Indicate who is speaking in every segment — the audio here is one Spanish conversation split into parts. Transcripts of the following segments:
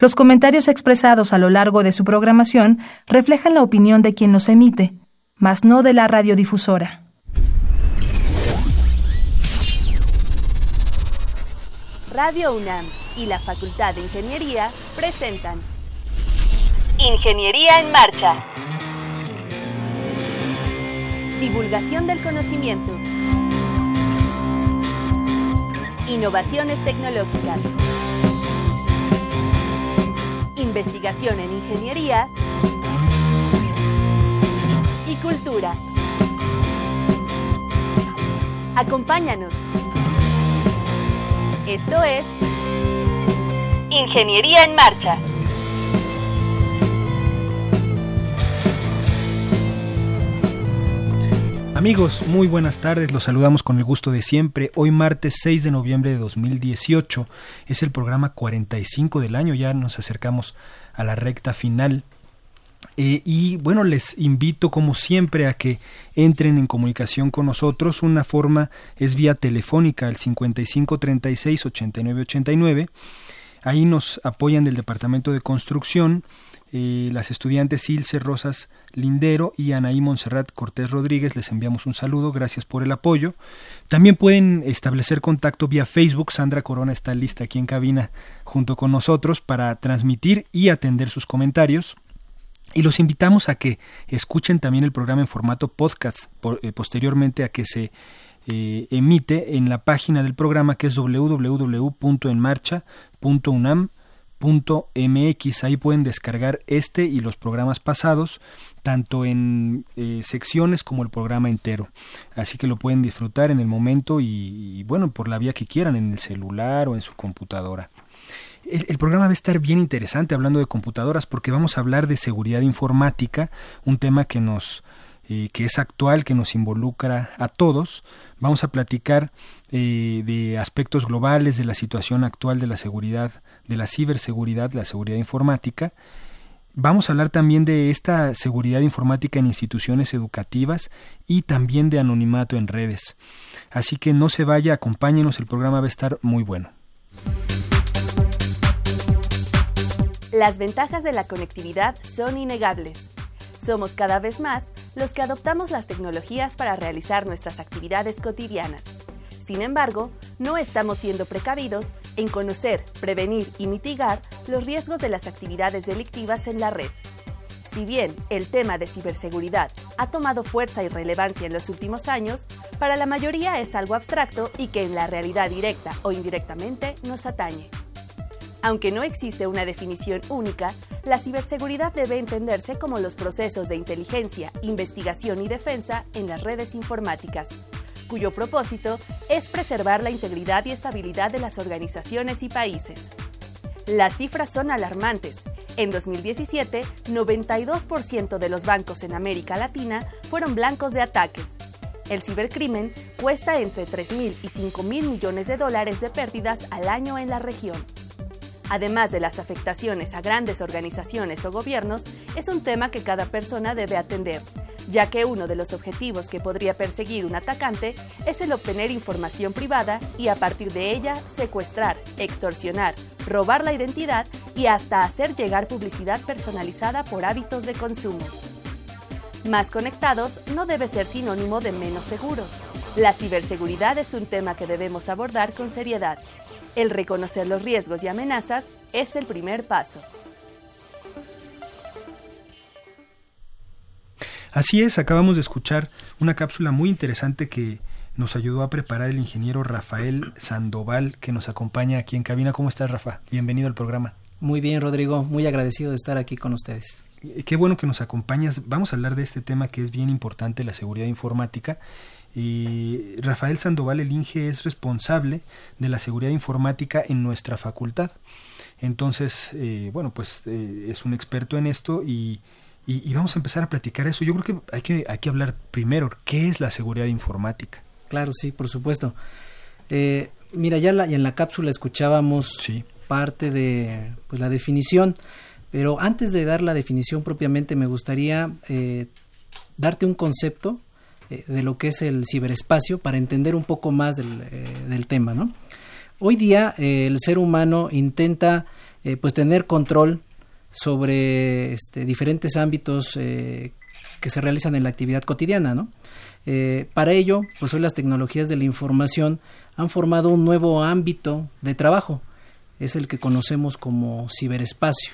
Speaker 1: Los comentarios expresados a lo largo de su programación reflejan la opinión de quien los emite, mas no de la radiodifusora.
Speaker 2: Radio UNAM y la Facultad de Ingeniería presentan Ingeniería en Marcha. Divulgación del conocimiento. Innovaciones tecnológicas. Investigación en ingeniería y cultura. Acompáñanos. Esto es Ingeniería en Marcha.
Speaker 3: Amigos, muy buenas tardes, los saludamos con el gusto de siempre. Hoy martes 6 de noviembre de 2018 es el programa 45 del año, ya nos acercamos a la recta final. Eh, y bueno, les invito como siempre a que entren en comunicación con nosotros. Una forma es vía telefónica al 5536 8989. Ahí nos apoyan del Departamento de Construcción las estudiantes Ilse Rosas Lindero y Anaí Monserrat Cortés Rodríguez. Les enviamos un saludo, gracias por el apoyo. También pueden establecer contacto vía Facebook. Sandra Corona está lista aquí en cabina junto con nosotros para transmitir y atender sus comentarios. Y los invitamos a que escuchen también el programa en formato podcast eh, posteriormente a que se eh, emite en la página del programa que es www.enmarcha.unam mx ahí pueden descargar este y los programas pasados tanto en eh, secciones como el programa entero. Así que lo pueden disfrutar en el momento y, bueno por la vía que quieran en el celular o en su computadora. El, programa va a estar bien interesante hablando de computadoras porque vamos a hablar de seguridad informática un tema que nos eh, que es actual que nos involucra a todos. Vamos a platicar de aspectos globales de la situación actual de la seguridad de la ciberseguridad, la seguridad informática. Vamos a hablar también de esta seguridad informática en instituciones educativas y también de anonimato en redes. Así que no se vaya, acompáñenos, el programa va a estar muy bueno.
Speaker 2: Las ventajas de la conectividad son innegables. Somos cada vez más los que adoptamos las tecnologías para realizar nuestras actividades cotidianas. Sin embargo, no estamos siendo precavidos en conocer, prevenir y mitigar los riesgos de las actividades delictivas en la red. Si bien el tema de ciberseguridad ha tomado fuerza y relevancia en los últimos años, para la mayoría es algo abstracto y que en la realidad directa o indirectamente nos atañe. Aunque no existe una definición única, la ciberseguridad debe entenderse como los procesos de inteligencia, investigación y defensa en las redes informáticas, cuyo propósito es preservar la integridad y estabilidad de las organizaciones y países. Las cifras son alarmantes. En 2017, 92% de los bancos en América Latina fueron blancos de ataques. El cibercrimen cuesta entre 3.000 y 5.000 millones de dólares de pérdidas al año en la región. Además de las afectaciones a grandes organizaciones o gobiernos, es un tema que cada persona debe atender, ya que uno de los objetivos que podría perseguir un atacante es el obtener información privada y a partir de ella secuestrar, extorsionar, robar la identidad y hasta hacer llegar publicidad personalizada por hábitos de consumo. Más conectados no debe ser sinónimo de menos seguros. La ciberseguridad es un tema que debemos abordar con seriedad. El reconocer los riesgos y amenazas es el primer paso.
Speaker 3: Así es, acabamos de escuchar una cápsula muy interesante que nos ayudó a preparar el ingeniero Rafael Sandoval, que nos acompaña aquí en cabina. ¿Cómo estás, Rafa? Bienvenido al programa.
Speaker 4: Muy bien, Rodrigo. Muy agradecido de estar aquí con ustedes.
Speaker 3: Eh, qué bueno que nos acompañas. Vamos a hablar de este tema que es bien importante, la seguridad informática. Y Rafael Sandoval, el INGE, es responsable de la seguridad informática en nuestra facultad. Entonces, eh, bueno, pues eh, es un experto en esto y, y, vamos a empezar a platicar eso. Yo creo que hay que, hay que hablar primero, ¿qué es la seguridad informática?
Speaker 4: Claro, sí, por supuesto. Eh, mira, ya, la, en la cápsula escuchábamos parte de pues, la definición, pero antes de dar la definición propiamente me gustaría eh, darte un concepto eh, de lo que es el ciberespacio para entender un poco más del, del tema. ¿no? Hoy día el ser humano intenta eh, pues tener control sobre este, diferentes ámbitos eh, que se realizan en la actividad cotidiana, ¿no? Eh, para ello, pues hoy las tecnologías de la información han formado un nuevo ámbito de trabajo, es el que conocemos como ciberespacio.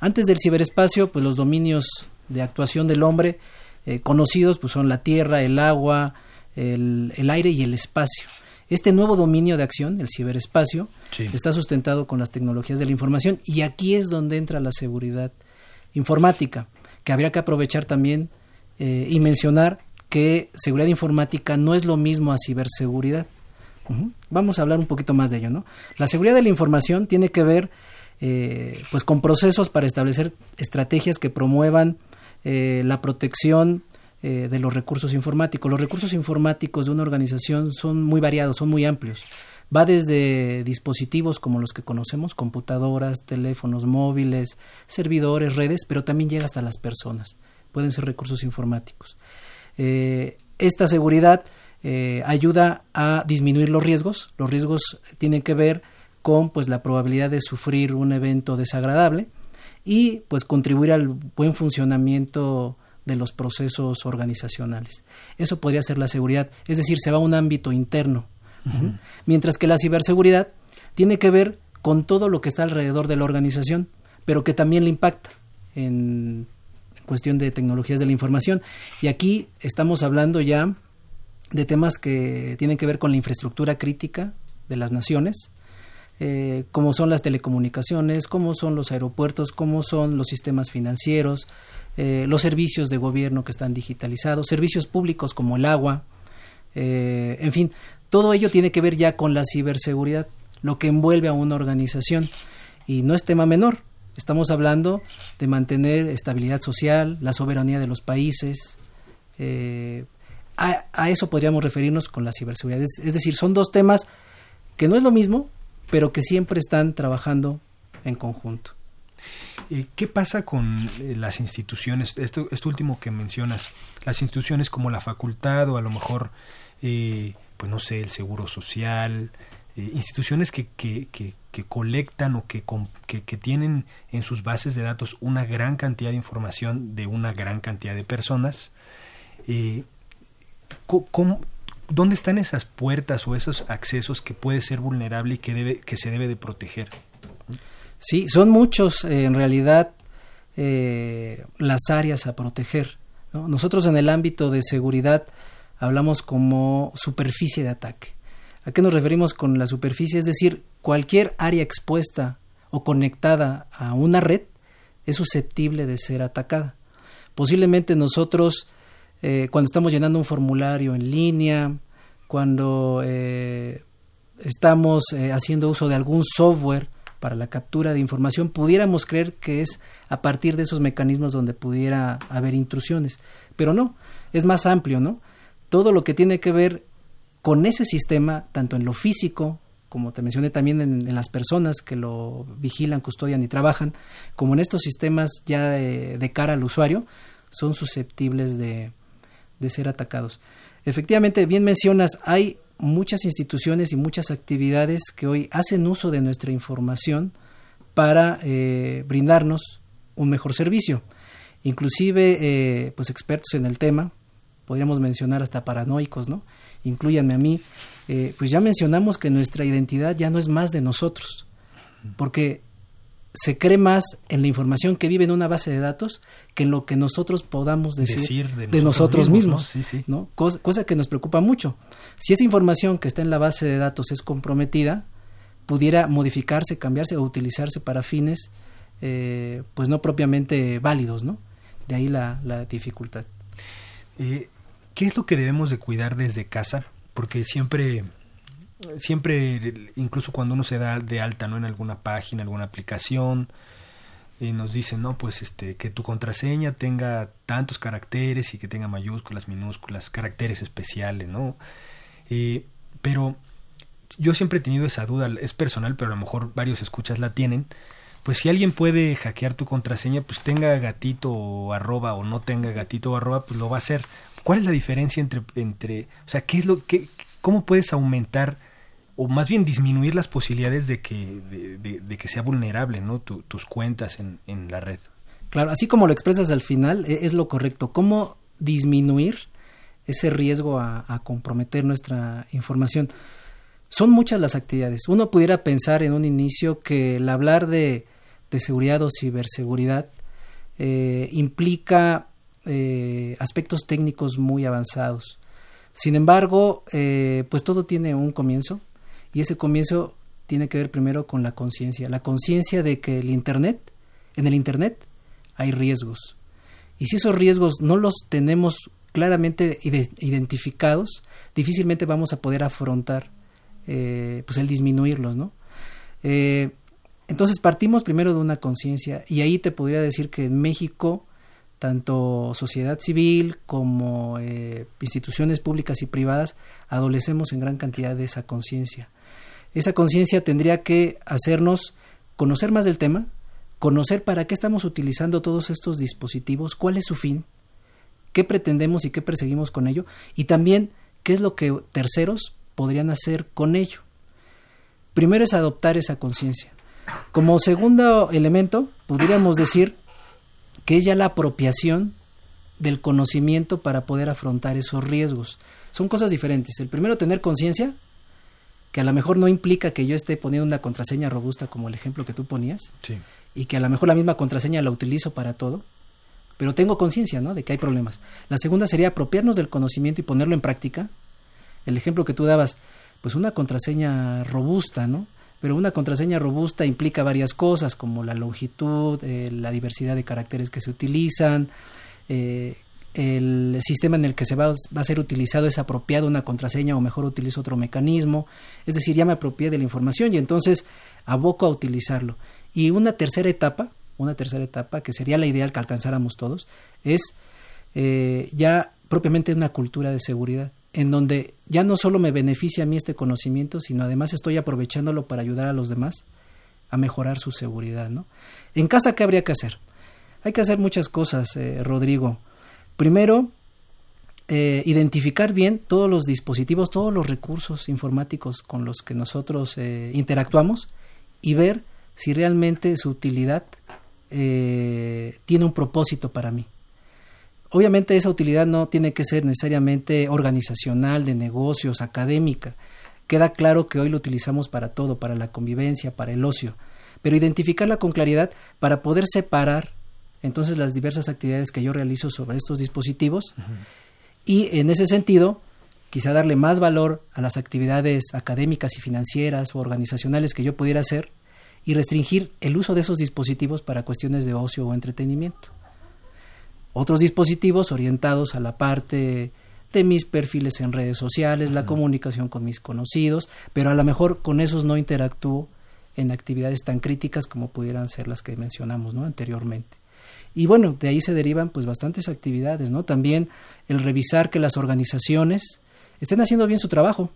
Speaker 4: Antes del ciberespacio, pues los dominios de actuación del hombre eh, conocidos pues son la tierra, el agua, el, aire y el espacio. Este nuevo dominio de acción, el ciberespacio, está sustentado con las tecnologías de la información y aquí es donde entra la seguridad informática, que habría que aprovechar también eh, y mencionar que seguridad informática no es lo mismo a ciberseguridad. Vamos a hablar un poquito más de ello, ¿no? La seguridad de la información tiene que ver eh, pues con procesos para establecer estrategias que promuevan eh, la protección eh, de los recursos informáticos. Los recursos informáticos de una organización son muy variados, son muy amplios. Va desde dispositivos como los que conocemos, computadoras, teléfonos móviles, servidores, redes, pero también llega hasta las personas. Pueden ser recursos informáticos. esta seguridad ayuda a disminuir los riesgos. Los riesgos tienen que ver con pues la probabilidad de sufrir un evento desagradable y pues contribuir al buen funcionamiento de los procesos organizacionales. Eso podría ser la seguridad, es decir, se va a un ámbito interno. Mientras que la ciberseguridad tiene que ver con todo lo que está alrededor de la organización, pero que también le impacta en cuestión de tecnologías de la información. Y aquí estamos hablando ya de temas que tienen que ver con la infraestructura crítica de las naciones, eh, como son las telecomunicaciones, cómo son los aeropuertos, cómo son los sistemas financieros, eh, los servicios de gobierno que están digitalizados, servicios públicos como el agua, eh, en fin, todo ello tiene que ver ya con la ciberseguridad, lo que envuelve a una organización. Y no es tema menor, estamos hablando de mantener estabilidad social, la soberanía de los países. A, eso podríamos referirnos con la ciberseguridad. es decir, son dos temas que no es lo mismo, pero que siempre están trabajando en conjunto.
Speaker 3: Eh, ¿Qué pasa con eh, las instituciones? Esto, esto último que mencionas, las instituciones como la facultad o a lo mejor, eh, pues no sé, el Seguro Social, instituciones que, que, que, colectan o que, que, tienen en sus bases de datos una gran cantidad de información de una gran cantidad de personas. ¿cómo, ¿dónde están esas puertas o esos accesos que puede ser vulnerable y que, debe, que se debe de proteger?
Speaker 4: Sí, son muchos eh, en realidad eh, las áreas a proteger. Nosotros en el ámbito de seguridad hablamos como superficie de ataque. ¿A qué nos referimos con la superficie? Es decir, cualquier área expuesta o conectada a una red es susceptible de ser atacada. Posiblemente nosotros eh, cuando estamos llenando un formulario en línea, cuando estamos haciendo uso de algún software para la captura de información, pudiéramos creer que es a partir de esos mecanismos donde pudiera haber intrusiones. Pero no, es más amplio, ¿no? Todo lo que tiene que ver con ese sistema, tanto en lo físico, como te mencioné también en, las personas que lo vigilan, custodian y trabajan, como en estos sistemas ya de cara al usuario, son susceptibles de, de ser atacados. Efectivamente, bien mencionas, hay muchas instituciones y muchas actividades que hoy hacen uso de nuestra información para eh, brindarnos un mejor servicio. Inclusive, eh, pues expertos en el tema, podríamos mencionar hasta paranoicos, ¿no? Incluyanme a mí, eh, pues ya mencionamos que nuestra identidad ya no es más de nosotros, porque se cree más en la información que vive en una base de datos que en lo que nosotros podamos decir, de, nosotros, mismos, ¿no? Cosa, que nos preocupa mucho. Si esa información que está en la base de datos es comprometida, pudiera modificarse, cambiarse o utilizarse para fines eh, pues no propiamente válidos, ¿no? De ahí la, dificultad.
Speaker 3: Eh, ¿Qué es lo que debemos de cuidar desde casa? Porque siempre siempre, incluso cuando uno se da de alta, ¿no? En alguna página, alguna aplicación, y nos dicen, no, pues este, que tu contraseña tenga tantos caracteres y que tenga mayúsculas, minúsculas, caracteres especiales, ¿no? Eh, pero yo siempre he tenido esa duda, es personal, pero a lo mejor varios escuchas la tienen. Pues si alguien puede hackear tu contraseña, pues tenga gatito o arroba o no tenga gatito o arroba, pues lo va a hacer. ¿Cuál es la diferencia entre, entre o sea, qué es lo que, cómo puedes aumentar o más bien disminuir las posibilidades de que, de, que sea vulnerable ¿no? tus cuentas en, en, la red.
Speaker 4: Claro, así como lo expresas al final, e, es lo correcto. ¿Cómo disminuir ese riesgo a, comprometer nuestra información? Son muchas las actividades. Uno pudiera pensar en un inicio que el hablar de, de seguridad o ciberseguridad eh, implica eh, aspectos técnicos muy avanzados. Sin embargo, eh, pues todo tiene un comienzo y ese comienzo tiene que ver primero con la conciencia, la conciencia de que el Internet, en el Internet hay riesgos. Y si esos riesgos no los tenemos claramente identificados, difícilmente vamos a poder afrontar eh, pues el disminuirlos, ¿no? Eh, entonces partimos primero de una conciencia y ahí te podría decir que en México tanto sociedad civil como eh, instituciones públicas y privadas adolecemos en gran cantidad de esa conciencia. Esa conciencia tendría que hacernos conocer más del tema, conocer para qué estamos utilizando todos estos dispositivos, cuál es su fin, qué pretendemos y qué perseguimos con ello, y también qué es lo que terceros podrían hacer con ello. Primero es adoptar esa conciencia. Como segundo elemento, podríamos decir que es ya la apropiación del conocimiento para poder afrontar esos riesgos. Son cosas diferentes. El primero, tener conciencia, que a lo mejor no implica que yo esté poniendo una contraseña robusta como el ejemplo que tú ponías, y que a lo mejor la misma contraseña la utilizo para todo, pero tengo conciencia ¿no? de que hay problemas. La segunda sería apropiarnos del conocimiento y ponerlo en práctica. El ejemplo que tú dabas, pues una contraseña robusta, ¿no? Pero una contraseña robusta implica varias cosas como la longitud, eh, la diversidad de caracteres que se utilizan, eh, el sistema en el que se va, a ser utilizado es apropiado una contraseña o mejor utilizo otro mecanismo, es decir, ya me apropié de la información y entonces aboco a utilizarlo. Y una tercera etapa, una tercera etapa que sería la ideal que alcanzáramos todos, es eh, ya propiamente una cultura de seguridad en donde ya no solo me beneficia a mí este conocimiento, sino además estoy aprovechándolo para ayudar a los demás a mejorar su seguridad. ¿no? En casa, ¿qué habría que hacer? Hay que hacer muchas cosas, eh, Rodrigo. Primero, eh, identificar bien todos los dispositivos, todos los recursos informáticos con los que nosotros eh, interactuamos y ver si realmente su utilidad tiene un propósito para mí. Obviamente esa utilidad no tiene que ser necesariamente organizacional, de negocios, académica. Queda claro que hoy lo utilizamos para todo, para la convivencia, para el ocio, pero identificarla con claridad para poder separar entonces las diversas actividades que yo realizo sobre estos dispositivos y en ese sentido quizá darle más valor a las actividades académicas y financieras o organizacionales que yo pudiera hacer y restringir el uso de esos dispositivos para cuestiones de ocio o entretenimiento otros dispositivos orientados a la parte de mis perfiles en redes sociales, la comunicación con mis conocidos, pero a lo mejor con esos no interactúo en actividades tan críticas como pudieran ser las que mencionamos ¿no? anteriormente. Y bueno, de ahí se derivan pues bastantes actividades, ¿no? También el revisar que las organizaciones estén haciendo bien su trabajo,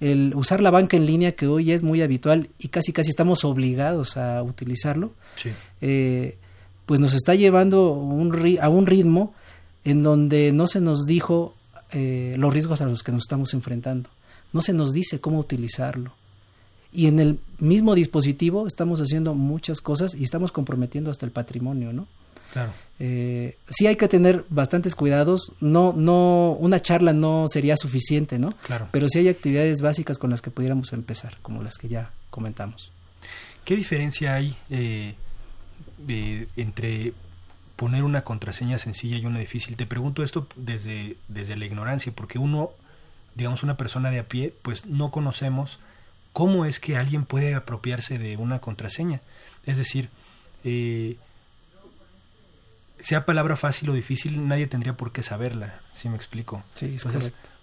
Speaker 4: el usar la banca en línea que hoy es muy habitual y casi casi estamos obligados a utilizarlo. Sí. Eh, pues nos está llevando a un ritmo en donde no se nos dijo eh, los riesgos a los que nos estamos enfrentando, no se nos dice cómo utilizarlo. Y en el mismo dispositivo estamos haciendo muchas cosas y estamos comprometiendo hasta el patrimonio, ¿no? Claro. Eh, sí hay que tener bastantes cuidados. No, no, una charla no sería suficiente, ¿no? Claro. Pero sí hay actividades básicas con las que pudiéramos empezar, como las que ya comentamos.
Speaker 3: ¿Qué diferencia hay eh, entre poner una contraseña sencilla y una difícil. Te pregunto esto desde, desde la ignorancia, porque uno, digamos, una persona de a pie, pues no conocemos cómo es que alguien puede apropiarse de una contraseña. Es decir, eh, sea palabra fácil o difícil, nadie tendría por qué saberla, si me explico.
Speaker 4: Sí,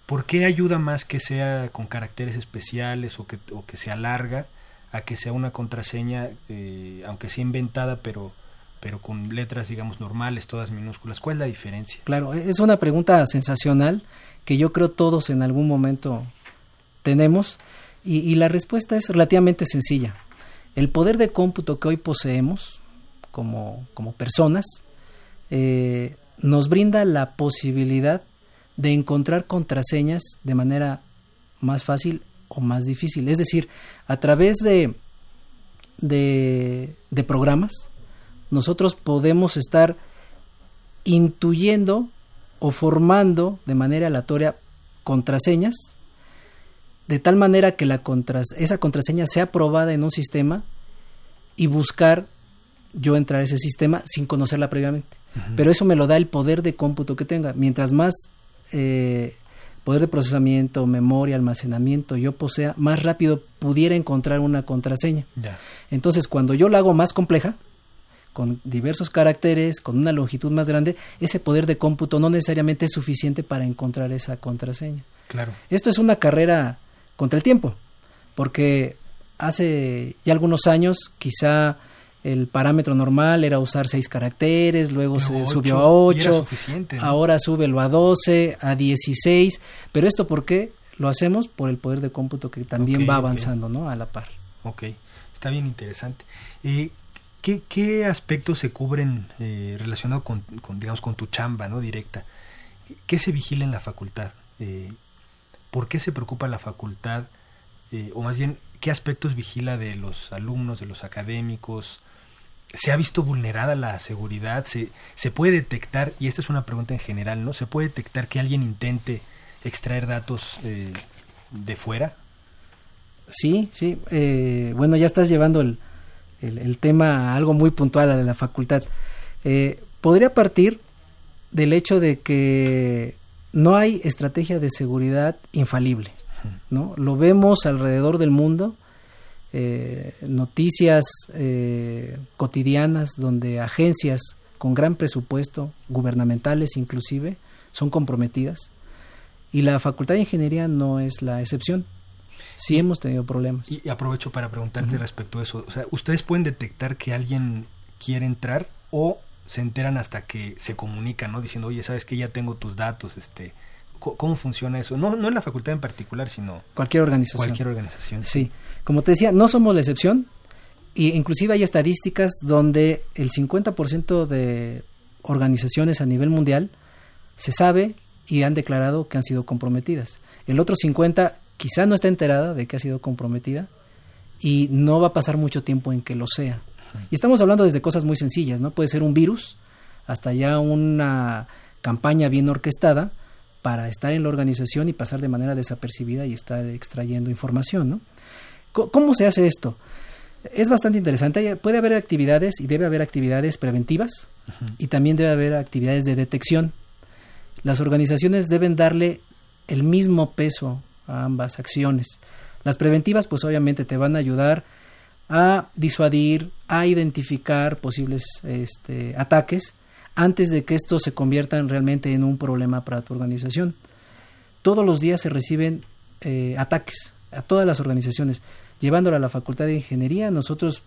Speaker 3: ¿Por qué ayuda más que sea con caracteres especiales o que, o que sea larga? A que sea una contraseña, eh, aunque sea inventada, pero, pero con letras, digamos, normales, todas minúsculas. ¿Cuál es la diferencia?
Speaker 4: Claro, es una pregunta sensacional que yo creo todos en algún momento tenemos y, la respuesta es relativamente sencilla. El poder de cómputo que hoy poseemos como, como personas eh, nos brinda la posibilidad de encontrar contraseñas de manera más fácil o más difícil. Es decir, a través de, de, de programas, nosotros podemos estar intuyendo o formando de manera aleatoria contraseñas, de tal manera que la esa contraseña sea aprobada en un sistema y buscar yo entrar a ese sistema sin conocerla previamente. Pero eso me lo da el poder de cómputo que tenga. Mientras más eh, poder de procesamiento, memoria, almacenamiento yo posea, más rápido pudiera encontrar una contraseña. Entonces, cuando yo la hago más compleja, con diversos caracteres, con una longitud más grande, ese poder de cómputo no necesariamente es suficiente para encontrar esa contraseña.
Speaker 3: Claro.
Speaker 4: Esto es una carrera contra el tiempo, porque hace ya algunos años quizá el parámetro normal era usar seis caracteres, luego se subió a ocho, ahora súbelo a doce, a dieciséis, pero esto ¿por qué? Lo hacemos por el poder de cómputo que también va avanzando, ¿no? A la par.
Speaker 3: Ok, está bien interesante. Eh, ¿Qué, aspectos se cubren eh, relacionados con, digamos, con tu chamba ¿no? directa? ¿Qué se vigila en la facultad? Eh, ¿Por qué se preocupa la facultad? Eh, o más bien, ¿qué aspectos vigila de los alumnos, de los académicos? ¿Se ha visto vulnerada la seguridad? ¿Se, ¿Se puede detectar, y esta es una pregunta en general, ¿no? ¿Se puede detectar que alguien intente extraer datos eh, de fuera?
Speaker 4: Sí, sí. bueno, ya estás llevando el, el, tema algo muy puntual de la facultad. Eh, podría partir del hecho de que no hay estrategia de seguridad infalible, ¿no? Lo vemos alrededor del mundo, eh, noticias eh, cotidianas donde agencias con gran presupuesto, gubernamentales inclusive, son comprometidas y la Facultad de Ingeniería no es la excepción sí hemos tenido problemas.
Speaker 3: Y aprovecho para preguntarte respecto a eso. O sea, ¿ustedes pueden detectar que alguien quiere entrar o se enteran hasta que se comunican, ¿no? Diciendo, oye, sabes que ya tengo tus datos, este, ¿cómo funciona eso? No, no en la facultad en particular, sino
Speaker 4: cualquier organización.
Speaker 3: Cualquier organización.
Speaker 4: Sí, como te decía, no somos la excepción. Y inclusive hay estadísticas donde el 50% de organizaciones a nivel mundial se sabe y han declarado que han sido comprometidas. El otro 50 quizá no está enterada de que ha sido comprometida y no va a pasar mucho tiempo en que lo sea. Y estamos hablando desde cosas muy sencillas, ¿no? Puede ser un virus hasta ya una campaña bien orquestada para estar en la organización y pasar de manera desapercibida y estar extrayendo información, ¿no? ¿Cómo se hace esto? Es bastante interesante. Puede haber actividades y debe haber actividades preventivas y también debe haber actividades de detección. Las organizaciones deben darle el mismo peso a ambas acciones. Las preventivas pues obviamente te van a ayudar a disuadir, a identificar posibles este, ataques antes de que estos se conviertan realmente en un problema para tu organización. Todos los días se reciben eh, ataques a todas las organizaciones. Llevándolo a la Facultad de Ingeniería, nosotros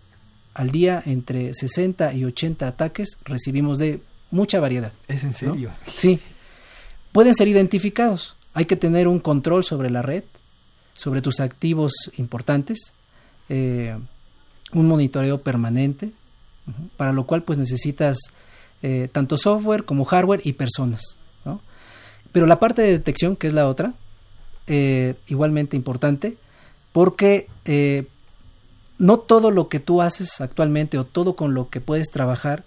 Speaker 4: al día entre 60 y 80 ataques recibimos de mucha variedad.
Speaker 3: ¿Es en serio?
Speaker 4: Sí. Pueden ser identificados. Hay que tener un control sobre la red, sobre tus activos importantes, eh, un monitoreo permanente, para lo cual pues necesitas eh, tanto software como hardware y personas. Pero la parte de detección, que es la otra, eh, igualmente importante, porque no todo lo que tú haces actualmente o todo con lo que puedes trabajar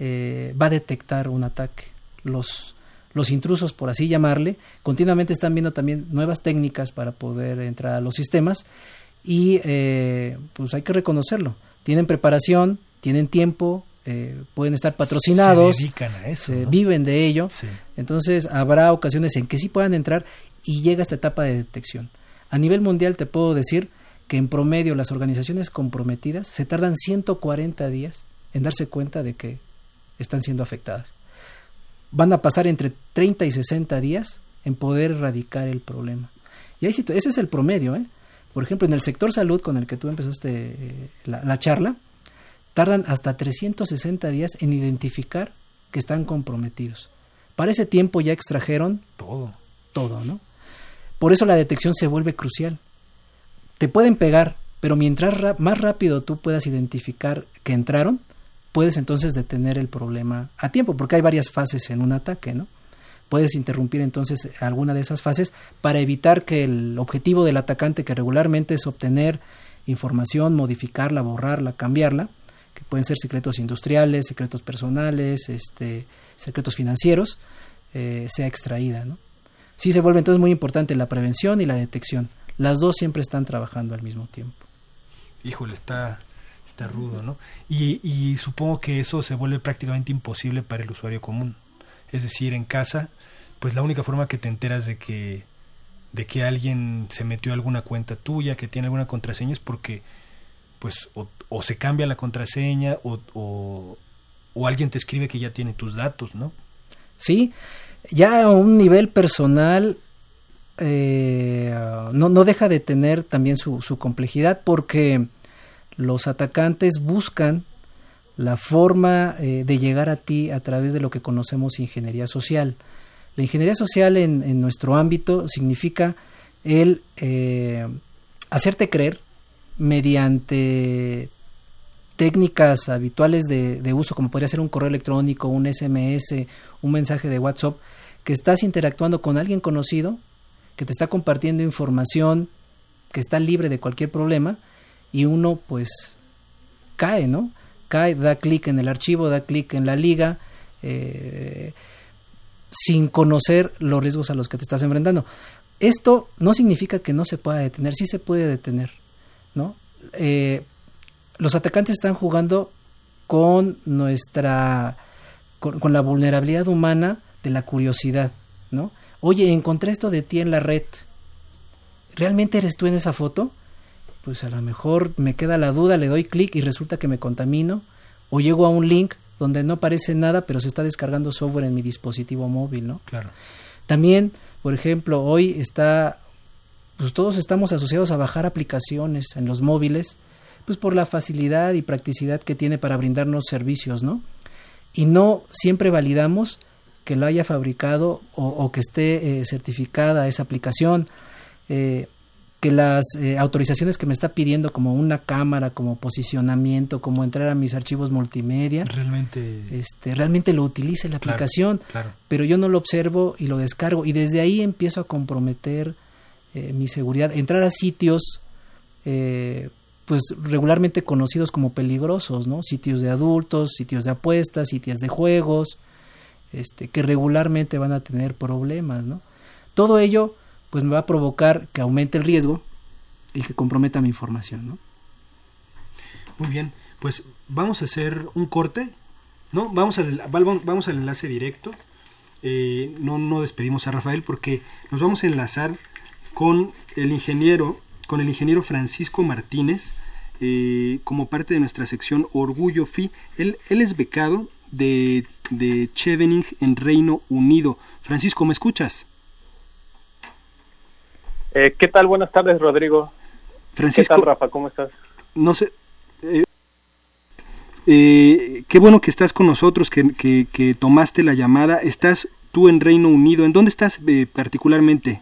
Speaker 4: va a detectar un ataque. Los los intrusos, por así llamarle, continuamente están viendo también nuevas técnicas para poder entrar a los sistemas y eh, pues hay que reconocerlo. Tienen preparación, tienen tiempo, eh, pueden estar patrocinados,
Speaker 3: se dedican a eso,
Speaker 4: viven de ello. Entonces habrá ocasiones en que sí puedan entrar y llega esta etapa de detección. A nivel mundial te puedo decir que en promedio las organizaciones comprometidas se tardan 140 días en darse cuenta de que están siendo afectadas van a pasar entre 30 y 60 días en poder erradicar el problema. Y ahí, ese es el promedio. ¿eh? Por ejemplo, en el sector salud con el que tú empezaste eh, la, charla, tardan hasta 360 días en identificar que están comprometidos. Para ese tiempo ya extrajeron
Speaker 3: todo.
Speaker 4: Todo, ¿no? Por eso la detección se vuelve crucial. Te pueden pegar, pero mientras más rápido tú puedas identificar que entraron, puedes entonces detener el problema a tiempo, porque hay varias fases en un ataque, ¿no? puedes interrumpir entonces alguna de esas fases para evitar que el objetivo del atacante, que regularmente es obtener información, modificarla, borrarla, cambiarla, que pueden ser secretos industriales, secretos personales, este, secretos financieros, eh, sea extraída. ¿no? Sí se vuelve entonces muy importante la prevención y la detección. Las dos siempre están trabajando al mismo tiempo.
Speaker 3: Híjole, está, está rudo, ¿no? Y, y supongo que eso se vuelve prácticamente imposible para el usuario común. Es decir, en casa, pues la única forma que te enteras de que de que alguien se metió a alguna cuenta tuya, que tiene alguna contraseña, es porque pues o, se cambia la contraseña o, o, alguien te escribe que ya tiene tus datos, ¿no?
Speaker 4: Sí, ya a un nivel personal eh, no, no deja de tener también su, su complejidad porque los atacantes buscan la forma eh, de llegar a ti a través de lo que conocemos ingeniería social. La ingeniería social en, en nuestro ámbito significa el eh, hacerte creer mediante técnicas habituales de, de, uso, como podría ser un correo electrónico, un SMS, un mensaje de WhatsApp, que estás interactuando con alguien conocido, que te está compartiendo información, que está libre de cualquier problema, y uno pues cae, ¿no? Cae, da clic en el archivo, da clic en la liga, eh, sin conocer los riesgos a los que te estás enfrentando. Esto no significa que no se pueda detener, sí se puede detener, ¿no? Eh, los atacantes están jugando con nuestra, con, con, la vulnerabilidad humana de la curiosidad, ¿no? Oye, encontré esto de ti en la red. ¿Realmente eres tú en esa foto? Pues a lo mejor me queda la duda, le doy clic y resulta que me contamino. O llego a un link donde no aparece nada, pero se está descargando software en mi dispositivo móvil, ¿no?
Speaker 3: Claro.
Speaker 4: También, por ejemplo, hoy está, pues todos estamos asociados a bajar aplicaciones en los móviles, pues por la facilidad y practicidad que tiene para brindarnos servicios, ¿no? Y no siempre validamos que lo haya fabricado o, o que esté eh, certificada esa aplicación. Eh, que las eh, autorizaciones que me está pidiendo como una cámara, como posicionamiento, como entrar a mis archivos multimedia,
Speaker 3: realmente
Speaker 4: este realmente lo utilice la
Speaker 3: claro,
Speaker 4: aplicación,
Speaker 3: claro.
Speaker 4: pero yo no lo observo y lo descargo y desde ahí empiezo a comprometer eh, mi seguridad, entrar a sitios eh, pues regularmente conocidos como peligrosos, ¿no? Sitios de adultos, sitios de apuestas, sitios de juegos, este que regularmente van a tener problemas, ¿no? Todo ello pues me va a provocar que aumente el riesgo y que comprometa mi información, ¿no?
Speaker 3: Muy bien, pues vamos a hacer un corte, ¿no? Vamos al, vamos al enlace directo. Eh, no, no despedimos a Rafael porque nos vamos a enlazar con el ingeniero, con el ingeniero Francisco Martínez, eh, como parte de nuestra sección Orgullo FI. Él, él es becado de, de Chevening en Reino Unido. Francisco, ¿me escuchas?
Speaker 5: Eh, ¿Qué tal? Buenas tardes, Rodrigo.
Speaker 3: Francisco.
Speaker 5: ¿Qué tal, Rafa? ¿Cómo estás?
Speaker 3: No sé. Eh, eh, qué bueno que estás con nosotros, que, que, que, tomaste la llamada. Estás tú en Reino Unido. ¿En dónde estás eh, particularmente?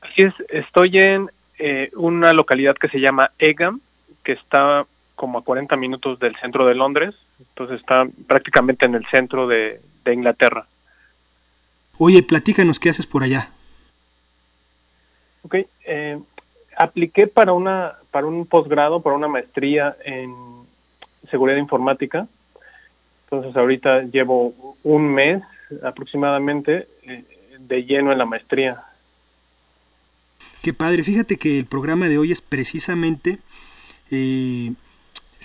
Speaker 5: Así es, estoy en eh, una localidad que se llama Egham, que está como a 40 minutos del centro de Londres. Entonces está prácticamente en el centro de, de Inglaterra.
Speaker 3: Oye, platícanos qué haces por allá.
Speaker 5: Ok, eh, apliqué para una para un posgrado, para una maestría en seguridad informática. Entonces ahorita llevo un mes aproximadamente eh, de lleno en la maestría.
Speaker 3: Qué padre. Fíjate que el programa de hoy es precisamente eh,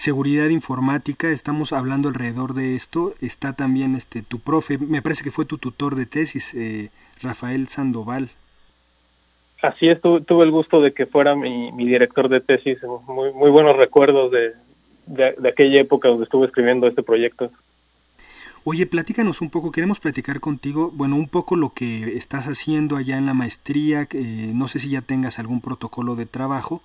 Speaker 3: seguridad informática. Estamos hablando alrededor de esto. Está también este tu profe, me parece que fue tu tutor de tesis, eh, Rafael Sandoval.
Speaker 5: Así es, tu, tuve el gusto de que fuera mi, mi director de tesis, muy, muy buenos recuerdos de, de, de, aquella época donde estuve escribiendo este proyecto.
Speaker 3: Oye, platícanos un poco, queremos platicar contigo, bueno, un poco lo que estás haciendo allá en la maestría, eh, no sé si ya tengas algún protocolo de trabajo,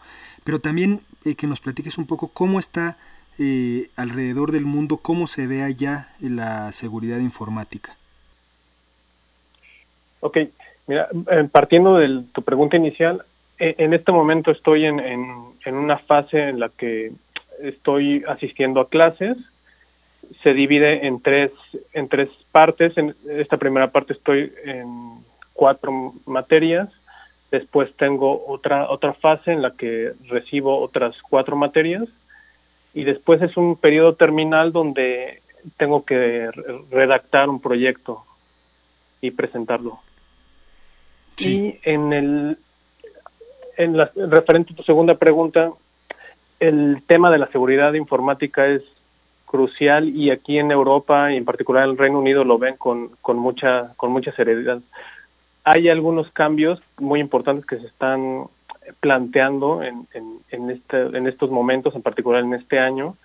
Speaker 3: pero también eh, que nos platiques un poco cómo está eh, alrededor del mundo, cómo se ve allá la seguridad informática.
Speaker 5: Ok, Mira, eh, partiendo de tu pregunta inicial, eh, en este momento estoy en, en, en, una fase en la que estoy asistiendo a clases se divide en tres, en tres partes. En esta primera parte estoy en cuatro materias. Después tengo otra, otra fase en la que recibo otras cuatro materias. Y después es un periodo terminal donde tengo que redactar un proyecto y presentarlo. Y en el en la, referente a tu segunda pregunta, el tema de la seguridad informática es crucial y aquí en Europa y en particular en el Reino Unido lo ven con, con mucha con mucha seriedad. Hay algunos cambios muy importantes que se están planteando en, este, en estos momentos, en particular en este año,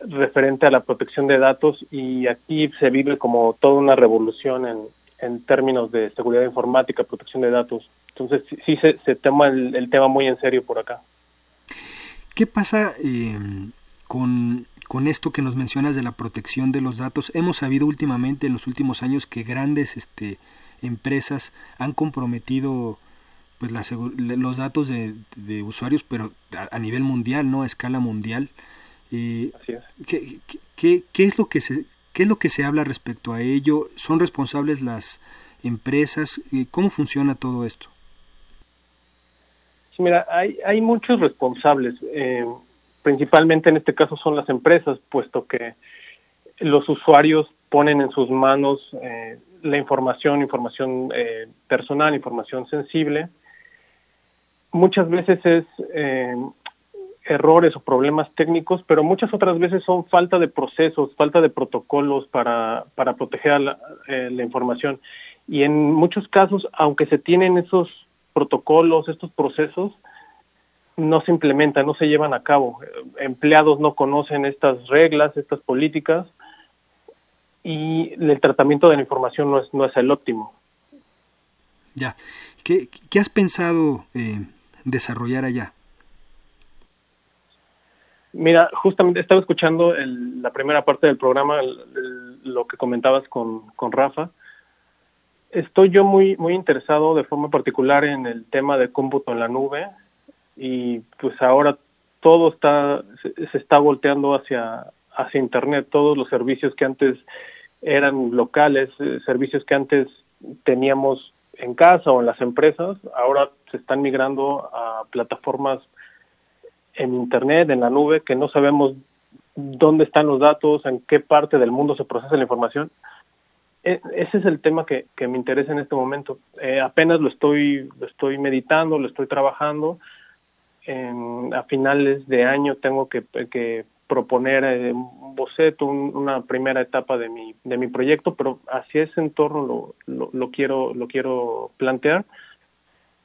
Speaker 5: referente a la protección de datos y aquí se vive como toda una revolución en, en términos de seguridad informática, protección de datos. Entonces sí, se, se, toma el, tema muy en serio por acá.
Speaker 3: ¿Qué pasa eh, con, con, esto que nos mencionas de la protección de los datos? Hemos sabido últimamente, en los últimos años, que grandes este, empresas han comprometido pues los datos de, de usuarios, pero a, nivel mundial, ¿no? A escala mundial. Eh, ¿qué, qué, qué, es lo que se, ¿Qué es lo que se habla respecto a ello? ¿Son responsables las empresas? ¿Cómo funciona todo esto?
Speaker 5: Sí, mira, hay, hay muchos responsables. Eh, principalmente en este caso son las empresas, puesto que los usuarios ponen en sus manos eh, la información, información eh, personal, información sensible. Muchas veces es errores o problemas técnicos, pero muchas otras veces son falta de procesos, falta de protocolos para, para proteger la, eh, la información. Y en muchos casos, aunque se tienen esos protocolos, estos procesos, no se implementan, no se llevan a cabo. Empleados no conocen estas reglas, estas políticas, y el tratamiento de la información no es, no es el óptimo.
Speaker 3: Ya. ¿Qué, qué has pensado eh, desarrollar allá?
Speaker 5: Mira, justamente estaba escuchando la primera parte del programa, lo que comentabas con, con Rafa. Estoy yo muy, muy interesado de forma particular en el tema de cómputo en la nube y pues ahora todo está, se, está volteando hacia, hacia Internet, todos los servicios que antes eran locales, eh, servicios que antes teníamos en casa o en las empresas, ahora se están migrando a plataformas en Internet, en la nube, que no sabemos dónde están los datos, en qué parte del mundo se procesa la información. E, ese es el tema que, que me interesa en este momento. Eh, apenas lo estoy, lo estoy meditando, lo estoy trabajando. A finales de año tengo que, que proponer eh, un boceto, una primera etapa de mi, de mi proyecto, pero hacia ese entorno lo, lo, lo, quiero, lo quiero plantear.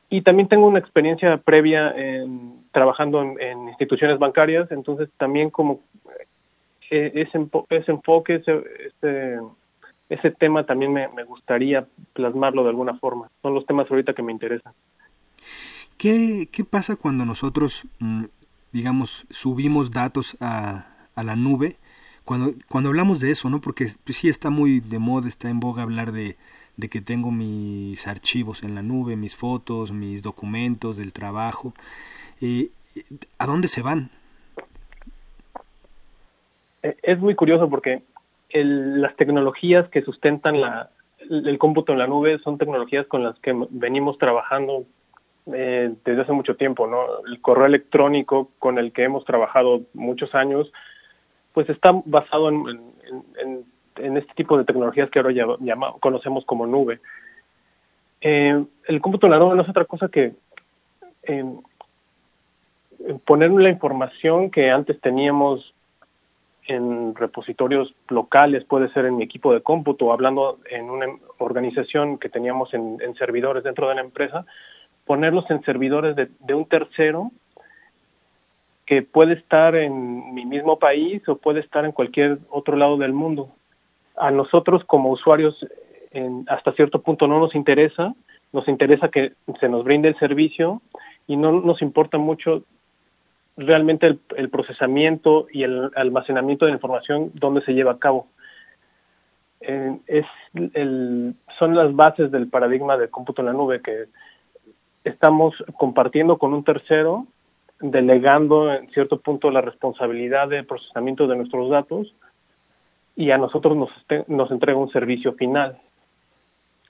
Speaker 5: Y también tengo una experiencia previa en, trabajando en, instituciones bancarias, entonces también como eh, ese, ese enfoque, ese, ese, tema también me, gustaría plasmarlo de alguna forma. Son los temas ahorita que me interesan.
Speaker 3: ¿Qué, qué pasa cuando nosotros, mm, digamos, subimos datos a, a la nube? Cuando, cuando hablamos de eso, ¿no? Porque pues, sí está muy de moda, está en boga hablar de de que tengo mis archivos en la nube, mis fotos, mis documentos del trabajo. Eh, ¿A dónde se van?
Speaker 5: Eh, es muy curioso porque las tecnologías que sustentan la, el cómputo en la nube son tecnologías con las que venimos trabajando eh, desde hace mucho tiempo, ¿no? El correo electrónico con el que hemos trabajado muchos años, pues está basado en, este tipo de tecnologías que ahora ya, conocemos como nube. Eh, el cómputo no es otra cosa que eh, poner la información que antes teníamos en repositorios locales, puede ser en mi equipo de cómputo, hablando en una organización que teníamos en, servidores dentro de la empresa, ponerlos en servidores de, un tercero que puede estar en mi mismo país o puede estar en cualquier otro lado del mundo a nosotros como usuarios en, hasta cierto punto no nos interesa, nos interesa que se nos brinde el servicio y no nos importa mucho realmente el, procesamiento y el almacenamiento de la información donde se lleva a cabo. Eh, es el, son las bases del paradigma de cómputo en la nube que estamos compartiendo con un tercero, delegando en cierto punto la responsabilidad del procesamiento de nuestros datos y a nosotros nos, nos entrega un servicio final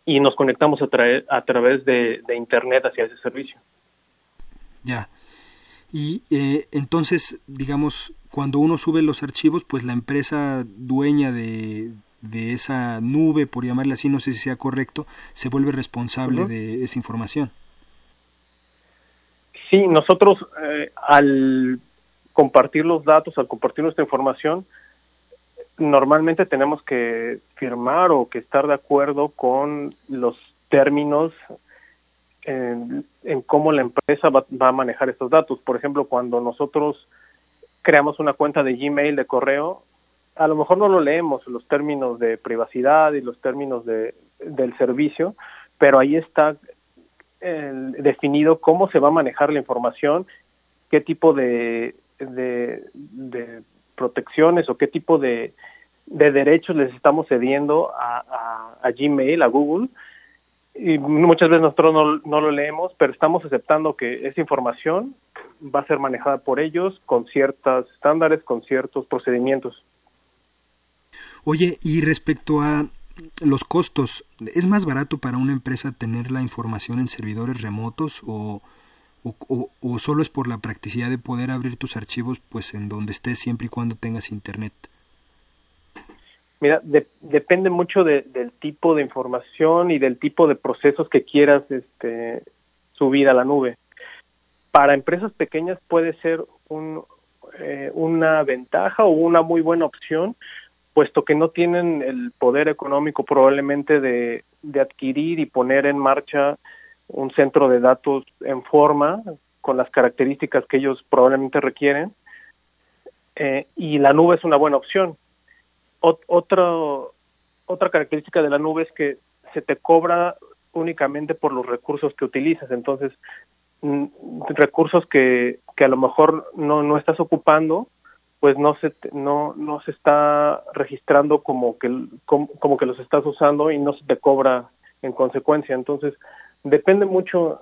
Speaker 5: y nos conectamos a, a través de, Internet hacia ese servicio.
Speaker 3: Ya. Y eh, entonces, digamos, cuando uno sube los archivos, pues la empresa dueña de, de esa nube, por llamarle así, no sé si sea correcto, se vuelve responsable de esa información.
Speaker 5: Sí, nosotros eh, al compartir los datos, al compartir nuestra información, normalmente tenemos que firmar o que estar de acuerdo con los términos en, cómo la empresa va, a manejar estos datos. Por ejemplo, cuando nosotros creamos una cuenta de Gmail, de correo, a lo mejor no lo leemos, los términos de privacidad y los términos de, del servicio, pero ahí está definido cómo se va a manejar la información, qué tipo de, de protecciones o qué tipo de, derechos les estamos cediendo a, Gmail, a Google. Y muchas veces nosotros no, no lo leemos, pero estamos aceptando que esa información va a ser manejada por ellos con ciertos estándares, con ciertos procedimientos.
Speaker 3: Oye, y respecto a los costos, ¿es más barato para una empresa tener la información en servidores remotos o, o, solo es por la practicidad de poder abrir tus archivos pues en donde estés siempre y cuando tengas internet?
Speaker 5: Mira, depende mucho del tipo de información y del tipo de procesos que quieras este, subir a la nube. Para empresas pequeñas puede ser un, eh, una ventaja o una muy buena opción, puesto que no tienen el poder económico probablemente de, adquirir y poner en marcha un centro de datos en forma con las características que ellos probablemente requieren eh, y la nube es una buena opción. otra, otra característica de la nube es que se te cobra únicamente por los recursos que utilizas, entonces recursos que, que a lo mejor no, no estás ocupando, pues no se no no se está registrando como que como, que los estás usando y no se te cobra en consecuencia. Entonces, Depende mucho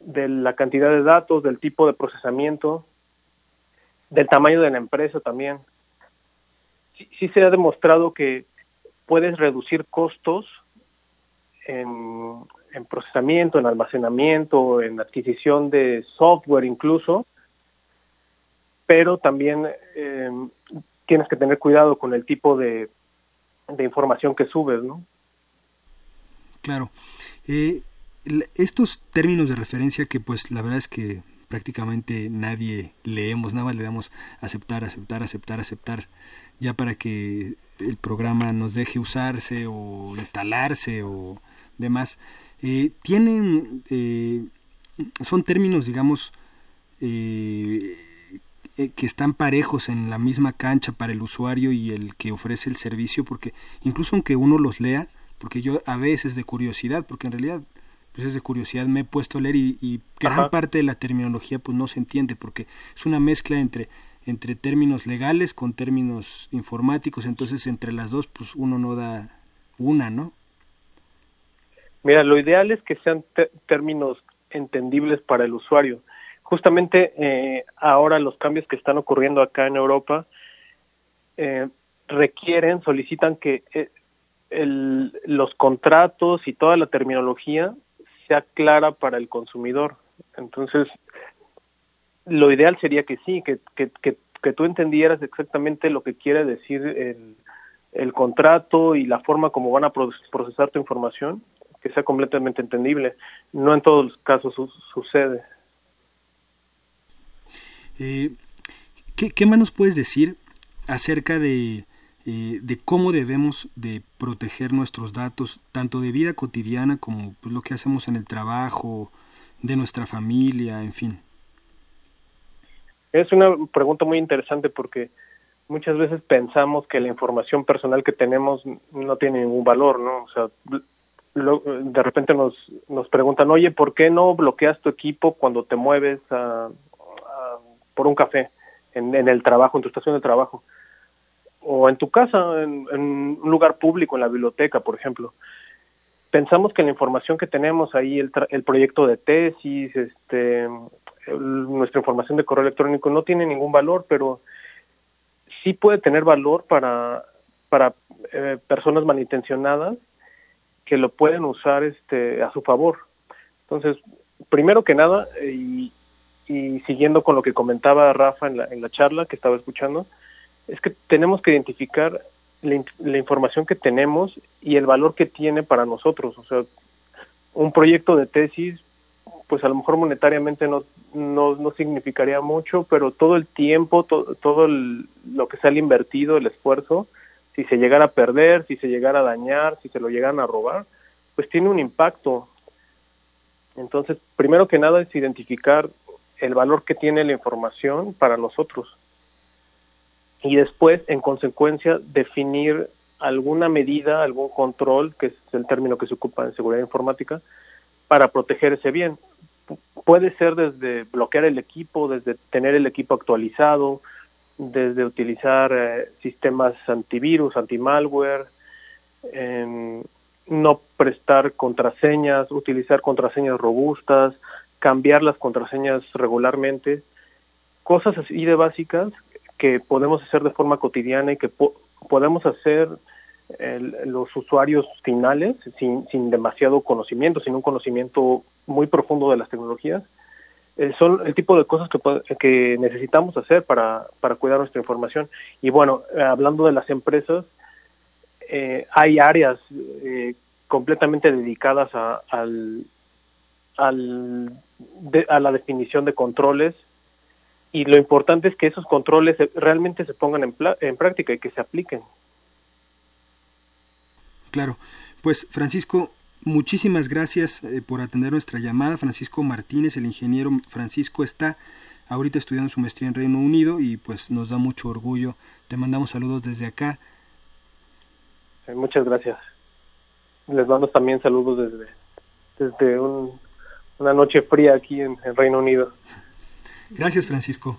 Speaker 5: de la cantidad de datos, del tipo de procesamiento, del tamaño de la empresa también. Sí, se ha demostrado que puedes reducir costos en, procesamiento, en almacenamiento, en adquisición de software incluso, pero también eh, tienes que tener cuidado con el tipo de, de información que subes, ¿no?
Speaker 3: Claro. Eh, estos términos de referencia que pues la verdad es que prácticamente nadie leemos, nada más le damos aceptar, aceptar, aceptar, aceptar, ya para que el programa nos deje usarse o instalarse o demás. Eh, tienen, eh, son términos, digamos, eh, que están parejos en la misma cancha para el usuario y el que ofrece el servicio, porque incluso aunque uno los lea, porque yo a veces de curiosidad, porque en realidad pues es de curiosidad me he puesto a leer y, gran parte de la terminología pues no se entiende porque es una mezcla entre entre términos legales con términos informáticos, entonces entre las dos pues uno no da una, ¿no?
Speaker 5: Mira, lo ideal es que sean términos entendibles para el usuario. Justamente eh, ahora los cambios que están ocurriendo acá en Europa eh, requieren, solicitan que eh, el, los contratos y toda la terminología sea clara para el consumidor. Entonces, lo ideal sería que sí, que, que, que, tú entendieras exactamente lo que quiere decir el, el contrato y la forma como van a procesar tu información, que sea completamente entendible. No en todos los casos sucede.
Speaker 3: Eh, ¿qué, ¿Qué más nos puedes decir acerca de eh, de cómo debemos de proteger nuestros datos, tanto de vida cotidiana como pues, lo que hacemos en el trabajo, de nuestra familia, en fin.
Speaker 5: Es una pregunta muy interesante porque muchas veces pensamos que la información personal que tenemos no tiene ningún valor, ¿no? O sea, de repente nos, nos preguntan, oye, ¿por qué no bloqueas tu equipo cuando te mueves por un café en, el trabajo, en tu estación de trabajo? o en tu casa, en, un lugar público, en la biblioteca, por ejemplo. Pensamos que la información que tenemos ahí, el, el proyecto de tesis, este, nuestra información de correo electrónico no tiene ningún valor, pero sí puede tener valor para, para eh, personas malintencionadas que lo pueden usar este a su favor. Entonces, primero que nada, y, siguiendo con lo que comentaba Rafa en la, en la charla que estaba escuchando, es que tenemos que identificar la, información que tenemos y el valor que tiene para nosotros. O sea, un proyecto de tesis, pues a lo mejor monetariamente no, no, no significaría mucho, pero todo el tiempo, todo lo que sale invertido, el esfuerzo, si se llegara a perder, si se llegara a dañar, si se lo llegan a robar, pues tiene un impacto. Entonces, primero que nada es identificar el valor que tiene la información para nosotros. Y después, en consecuencia, definir alguna medida, algún control, que es el término que se ocupa en seguridad informática, para proteger ese bien. puede ser desde bloquear el equipo, desde tener el equipo actualizado, desde utilizar eh, sistemas antivirus, antimalware, eh, no prestar contraseñas, utilizar contraseñas robustas, cambiar las contraseñas regularmente, cosas así de básicas que podemos hacer de forma cotidiana y que podemos hacer los usuarios finales sin, sin demasiado conocimiento, sin un conocimiento muy profundo de las tecnologías. Eh, son el tipo de cosas que, que necesitamos hacer para, para cuidar nuestra información. Y bueno, hablando de las empresas, eh, hay áreas eh, completamente dedicadas a, al, al a la definición de controles y lo importante es que esos controles realmente se pongan en, en práctica y que se apliquen.
Speaker 3: Claro, pues Francisco, muchísimas gracias eh, por atender nuestra llamada. Francisco Martínez, el ingeniero Francisco, está ahorita estudiando su maestría en Reino Unido y pues nos da mucho orgullo. Te mandamos saludos desde acá.
Speaker 5: Muchas gracias. Les mando también saludos desde, desde una noche fría aquí en, Reino Unido.
Speaker 3: Gracias, Francisco.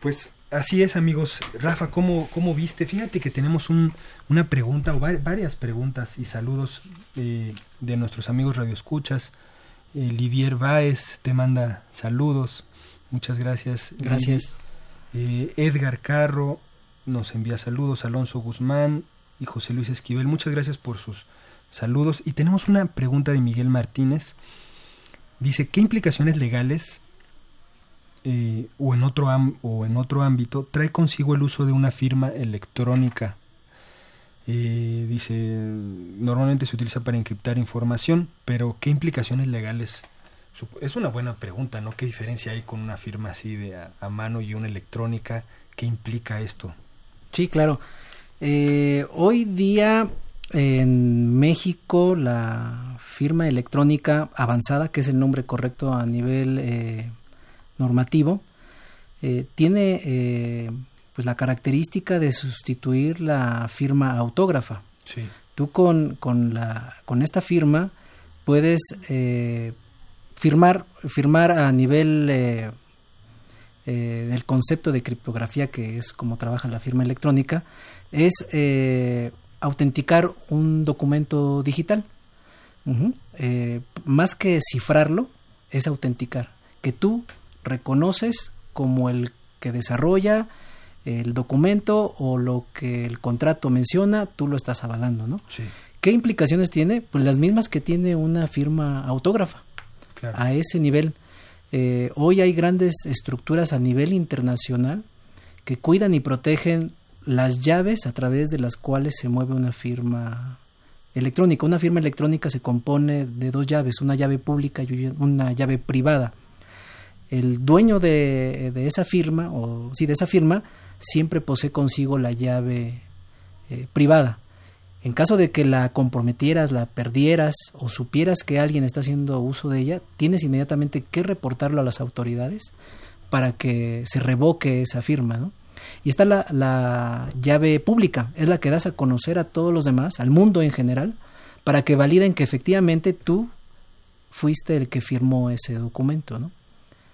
Speaker 3: Pues así es, amigos. Rafa, ¿cómo, cómo viste? Fíjate que tenemos un, una pregunta o varias preguntas y saludos eh, de nuestros amigos radioescuchas. Eh, Livier Baez te manda saludos. Muchas gracias.
Speaker 4: Gracias.
Speaker 3: Eh, Edgar Carro nos envía saludos. Alonso Guzmán, y José Luis Esquivel. Muchas gracias por sus saludos. Y tenemos una pregunta de Miguel Martínez. Dice, ¿qué implicaciones legales eh, o, en otro o en otro ámbito trae consigo el uso de una firma electrónica? Eh, dice, normalmente se utiliza para encriptar información, pero ¿qué implicaciones legales? Es una buena pregunta, ¿no? ¿Qué diferencia hay con una firma así de a mano y una electrónica? ¿Qué implica esto?
Speaker 4: Sí, claro. Eh, hoy día en México la firma electrónica avanzada, que es el nombre correcto a nivel eh, normativo, eh, tiene pues la característica de sustituir la firma autógrafa. Tú con, con, la, con esta firma puedes firmar, firmar a nivel del concepto de criptografía, que es como trabaja la firma electrónica, es eh, autenticar un documento digital. Eh, más que cifrarlo, es autenticar. Que tú reconoces como el que desarrolla el documento o lo que el contrato menciona, tú lo estás avalando, ¿no? ¿Qué implicaciones tiene? Pues las mismas que tiene una firma autógrafa. A ese nivel. Eh, hoy hay grandes estructuras a nivel internacional que cuidan y protegen las llaves a través de las cuales se mueve una firma electrónica. Una firma electrónica se compone de dos llaves, una llave pública y una llave privada. El dueño de, esa firma, o sí, de esa firma, siempre posee consigo la llave eh, privada. En caso de que la comprometieras, la perdieras o supieras que alguien está haciendo uso de ella, tienes inmediatamente que reportarlo a las autoridades para que se revoque esa firma, ¿no? Y está la, la llave pública, es la que das a conocer a todos los demás, al mundo en general, para que validen que efectivamente tú fuiste el que firmó ese documento, ¿no?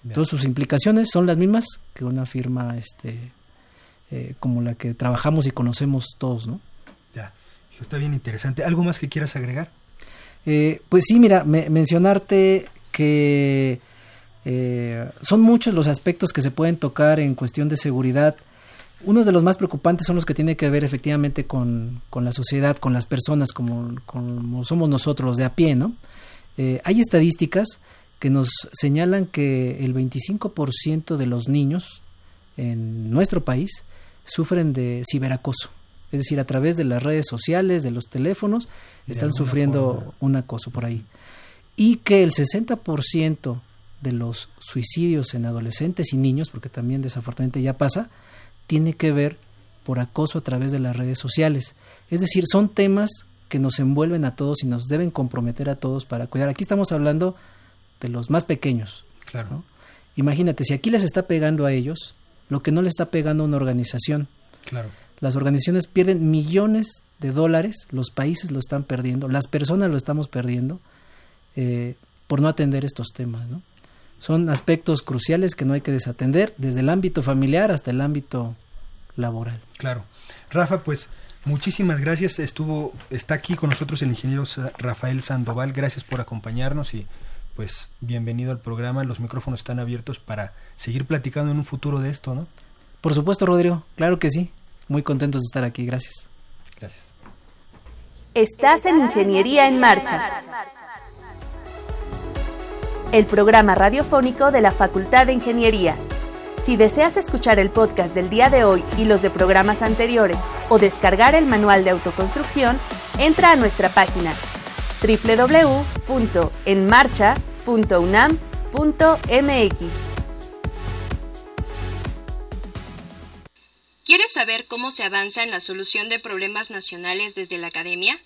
Speaker 4: Entonces sus implicaciones son las mismas que una firma este, eh, como la que trabajamos y conocemos todos, ¿no?
Speaker 3: Ya, está bien interesante. ¿Algo más que quieras agregar?
Speaker 4: Eh, pues sí, mira, mencionarte que eh, son muchos los aspectos que se pueden tocar en cuestión de seguridad uno de los más preocupantes son los que tienen que ver efectivamente con, la sociedad, con las personas, como, como, somos nosotros de a pie, ¿no? Eh, hay estadísticas que nos señalan que el 25% de los niños en nuestro país sufren de ciberacoso. Es decir, a través de las redes sociales, de los teléfonos, están sufriendo un acoso por ahí. Y que el 60% de los suicidios en adolescentes y niños, porque también desafortunadamente ya pasa, tiene que ver por acoso a través de las redes sociales. Es decir, son temas que nos envuelven a todos y nos deben comprometer a todos para cuidar. Aquí estamos hablando de los más pequeños. Claro. Imagínate, si aquí les está pegando a ellos, lo que no le está pegando a una organización. Claro. Las organizaciones pierden millones de dólares, los países lo están perdiendo, las personas lo estamos perdiendo eh, por no atender estos temas. ¿no? Son aspectos cruciales que no hay que desatender desde el ámbito familiar hasta el ámbito laboral.
Speaker 3: Claro. Rafa, pues muchísimas gracias. Estuvo, está aquí con nosotros el ingeniero Rafael Sandoval. Gracias por acompañarnos y pues bienvenido al programa. Los micrófonos están abiertos para seguir platicando en un futuro de esto, ¿no?
Speaker 4: Por supuesto, Rodrigo. Claro que sí. Muy contentos de estar aquí. Gracias.
Speaker 3: Gracias.
Speaker 2: Estás en Ingeniería en Marcha. El programa radiofónico de la Facultad de Ingeniería. Si deseas escuchar el podcast del día de hoy y los de programas anteriores o descargar el manual de autoconstrucción, entra a nuestra página www.enmarcha.unam.mx.
Speaker 6: ¿Quieres saber cómo se avanza en la solución de problemas nacionales desde la academia?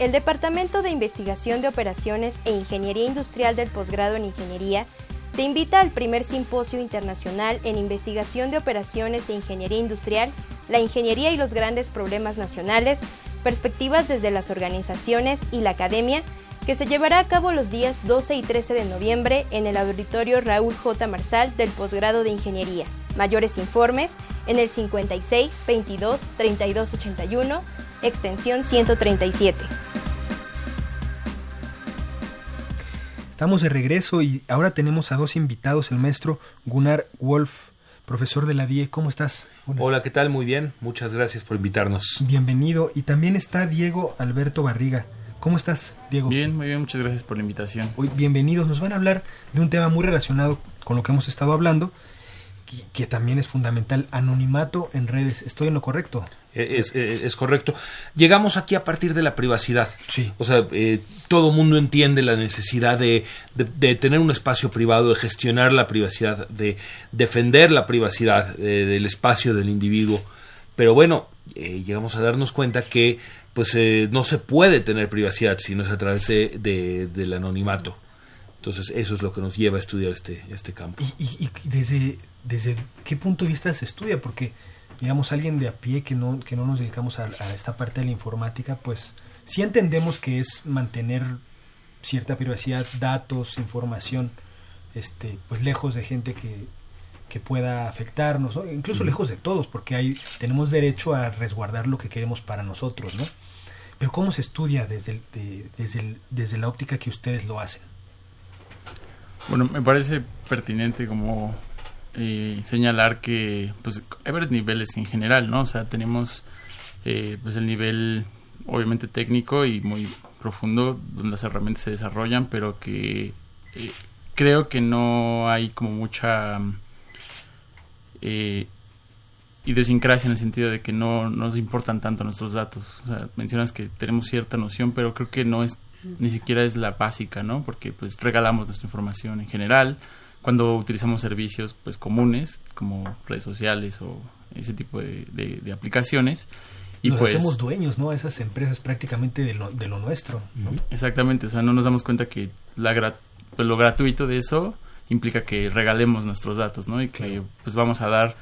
Speaker 6: El Departamento de Investigación de Operaciones e Ingeniería Industrial del Posgrado en Ingeniería te invita al primer simposio internacional en investigación de operaciones e ingeniería industrial, la ingeniería y los grandes problemas nacionales, perspectivas desde las organizaciones y la academia, que se llevará a cabo los días 12 y 13 de noviembre en el auditorio Raúl J. Marsal del posgrado de Ingeniería. Mayores informes en el 56 22 32 81, extensión 137.
Speaker 3: Estamos de regreso y ahora tenemos a dos invitados, el maestro Gunnar Wolf, profesor de la DIE. ¿Cómo estás?
Speaker 7: Hola, ¿qué tal? Muy bien, muchas gracias por invitarnos.
Speaker 3: Bienvenido. Y también está Diego Alberto Barriga. ¿Cómo estás, Diego?
Speaker 8: Bien, muy bien, muchas gracias por la invitación.
Speaker 3: Hoy, bienvenidos. Nos van a hablar de un tema muy relacionado con lo que hemos estado hablando, que, también es fundamental, anonimato en redes. ¿Estoy en lo correcto?
Speaker 7: Eh, eh, es, correcto. Llegamos aquí a partir de la privacidad.
Speaker 3: Sí.
Speaker 7: O sea, eh, todo mundo entiende la necesidad de, de, tener un espacio privado, de gestionar la privacidad, de defender la privacidad del espacio del individuo. Pero bueno, llegamos a darnos cuenta que pues no se puede tener privacidad si no es a través de, del anonimato. Entonces eso es lo que nos lleva a estudiar este, este campo.
Speaker 3: ¿Y, y desde, desde qué punto de vista se estudia? Porque digamos, alguien de a pie que no, que no nos dedicamos a, esta parte de la informática, pues sí entendemos que es mantener cierta privacidad, datos, información, este, pues lejos de gente que, que pueda afectarnos, incluso lejos de todos, porque hay, tenemos derecho a resguardar lo que queremos para nosotros, ¿no? Pero ¿cómo se estudia desde, desde, desde la óptica que ustedes lo hacen?
Speaker 8: Bueno, me parece pertinente como eh, señalar que pues hay varios niveles en general, ¿no? O sea, tenemos eh, pues el nivel obviamente técnico y muy profundo donde las herramientas se desarrollan, pero que eh, creo que no hay como mucha eh, idiosincrasia en el sentido de que no nos importan tanto nuestros datos. O sea, mencionas que tenemos cierta noción, pero creo que no es ni siquiera es la básica, ¿no? Porque pues regalamos nuestra información en general cuando utilizamos servicios pues comunes como redes sociales o ese tipo de, de, aplicaciones
Speaker 3: y nos pues, hacemos dueños no esas empresas prácticamente de lo, de lo nuestro
Speaker 8: exactamente o sea no nos damos cuenta que la pues, lo gratuito de eso implica que regalemos nuestros datos no y que pues vamos a dar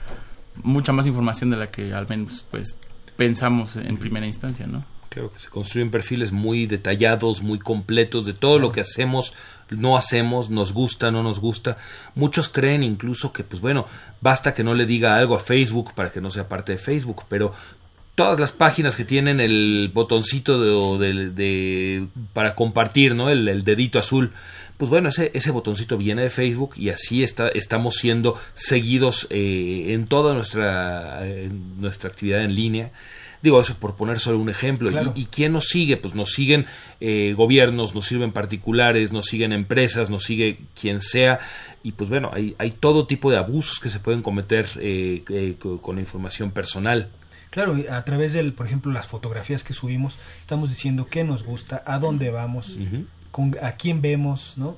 Speaker 8: mucha más información de la que al menos pues pensamos en primera instancia no
Speaker 7: Creo que se construyen perfiles muy detallados, muy completos de todo lo que hacemos, no hacemos, nos gusta, no nos gusta. Muchos creen incluso que, pues bueno, basta que no le diga algo a Facebook para que no sea parte de Facebook, pero todas las páginas que tienen el botoncito de, para compartir, ¿no? El, dedito azul, pues bueno, ese, ese botoncito viene de Facebook y así está, estamos siendo seguidos eh, en toda nuestra, nuestra actividad en línea. Digo, eso por poner solo un ejemplo. ¿Y, quién nos sigue? Pues nos siguen eh, gobiernos, nos sirven particulares, nos siguen empresas, nos sigue quien sea. Y pues bueno, hay, hay todo tipo de abusos que se pueden cometer eh, eh, con la información personal.
Speaker 3: Claro, a través del, por ejemplo, las fotografías que subimos, estamos diciendo qué nos gusta, a dónde vamos, con, a quién vemos, ¿no?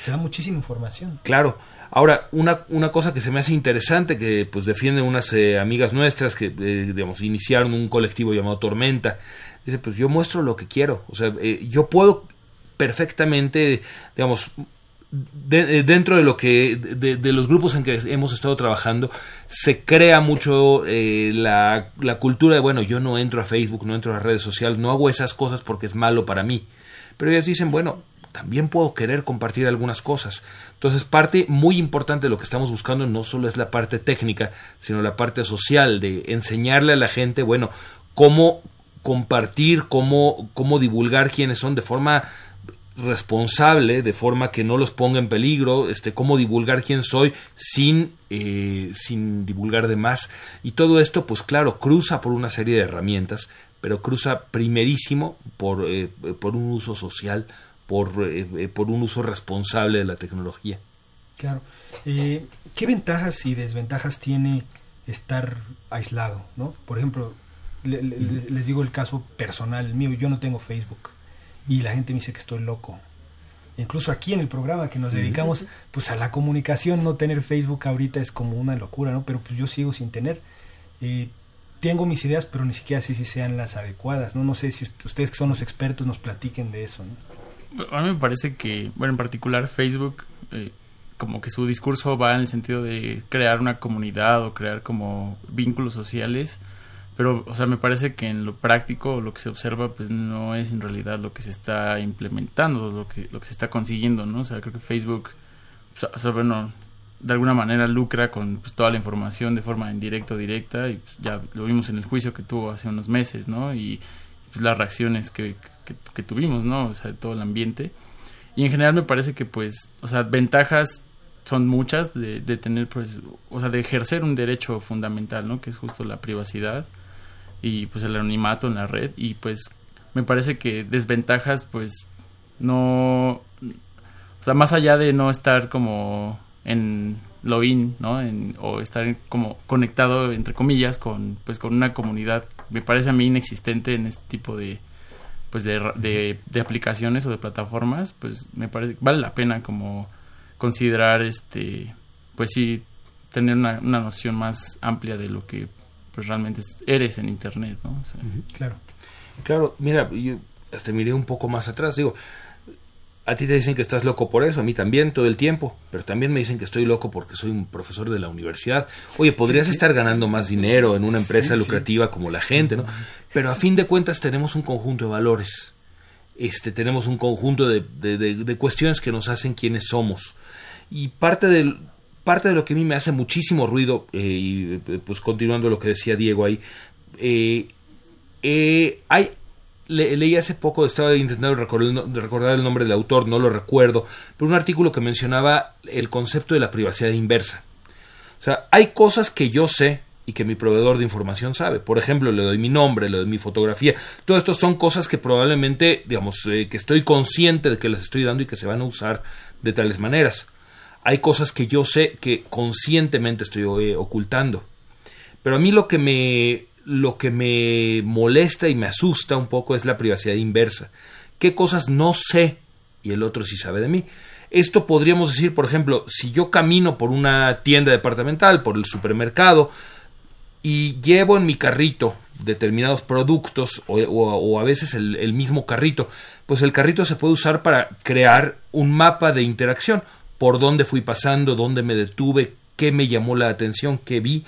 Speaker 3: Se da muchísima información.
Speaker 7: Claro. Ahora, una, una cosa que se me hace interesante, que pues defienden unas eh, amigas nuestras que, eh, digamos, iniciaron un colectivo llamado Tormenta, dice, pues yo muestro lo que quiero, o sea, eh, yo puedo perfectamente, digamos, dentro de lo que de, los grupos en que hemos estado trabajando se crea mucho la, la, cultura de bueno yo no entro a Facebook no entro a las redes sociales no hago esas cosas porque es malo para mí. Pero ellas dicen bueno también puedo querer compartir algunas cosas. Entonces, parte muy importante de lo que estamos buscando no solo es la parte técnica, sino la parte social, de enseñarle a la gente, bueno, cómo compartir, cómo, cómo divulgar quiénes son de forma responsable, de forma que no los ponga en peligro, este, cómo divulgar quién soy sin, eh, sin divulgar de más. Y todo esto, pues claro, cruza por una serie de herramientas, pero cruza primerísimo por, eh, por un uso social, por, eh, eh, por un uso responsable de la tecnología.
Speaker 3: Claro. Eh, ¿Qué ventajas y desventajas tiene estar aislado? ¿no? Por ejemplo, les digo el caso personal mío, yo no tengo Facebook y la gente me dice que estoy loco. Incluso aquí en el programa que nos dedicamos pues a la comunicación, no tener Facebook ahorita es como una locura, ¿no? Pero pues yo sigo sin tener. tengo mis ideas, pero ni siquiera sé si sean las adecuadas, ¿no? No sé si ustedes que son los expertos nos platiquen de eso, ¿no?
Speaker 8: A mí me parece que, bueno, en particular Facebook, eh, como que su discurso va en el sentido de crear una comunidad o crear como vínculos sociales, pero, o sea, me parece que en lo práctico, lo que se observa, pues no es en realidad lo que se está implementando, lo que, lo que se está consiguiendo, ¿no? O sea, creo que Facebook, o sea, bueno, de alguna manera lucra con pues, toda la información de forma indirecta o directa, y pues, ya lo vimos en el juicio que tuvo hace unos meses, ¿no? Y pues, las reacciones que, que, tuvimos, ¿no? O sea, todo el ambiente. Y en general me parece que, pues, o sea, ventajas son muchas de, tener, pues, o sea, de ejercer un derecho fundamental, ¿no? Que es justo la privacidad y, pues, el anonimato en la red. Y, pues, me parece que desventajas, pues, no... O sea, más allá de no estar como en lo in, ¿no? En, o estar como conectado, entre comillas, con, pues, con una comunidad, me parece a mí inexistente en este tipo de, pues de, de, aplicaciones o de plataformas, pues me parece vale la pena como considerar este pues sí tener una, una noción más amplia de lo que pues realmente eres en internet, ¿no?
Speaker 3: Claro.
Speaker 7: Claro, mira, yo hasta miré un poco más atrás, digo, a ti te dicen que estás loco por eso, a mí también todo el tiempo, pero también me dicen que estoy loco porque soy un profesor de la universidad. Oye, podrías estar ganando más dinero en una empresa lucrativa como la gente, ¿no? Pero a fin de cuentas tenemos un conjunto de valores, este, tenemos un conjunto de, de, cuestiones que nos hacen quienes somos. Y parte del, parte de lo que a mí me hace muchísimo ruido, eh, y pues continuando lo que decía Diego ahí, eh, eh, hay leí hace poco, estaba intentando recordar, el nombre del autor, no lo recuerdo, pero un artículo que mencionaba el concepto de la privacidad inversa. O sea, hay cosas que yo sé y que mi proveedor de información sabe. Por ejemplo, le doy mi nombre, le doy mi fotografía. Todo esto son cosas que probablemente, digamos, eh, que estoy consciente de que las estoy dando y que se van a usar de tales maneras. Hay cosas que yo sé que conscientemente estoy eh, ocultando. Pero a mí lo que me lo que me molesta y me asusta un poco es la privacidad inversa. ¿Qué cosas no sé y el otro sí sabe de mí? Esto podríamos decir, por ejemplo, si yo camino por una tienda departamental, por el supermercado, y llevo en mi carrito determinados productos o, a veces el, el, mismo carrito, pues el carrito se puede usar para crear un mapa de interacción, por dónde fui pasando, dónde me detuve, qué me llamó la atención, qué vi.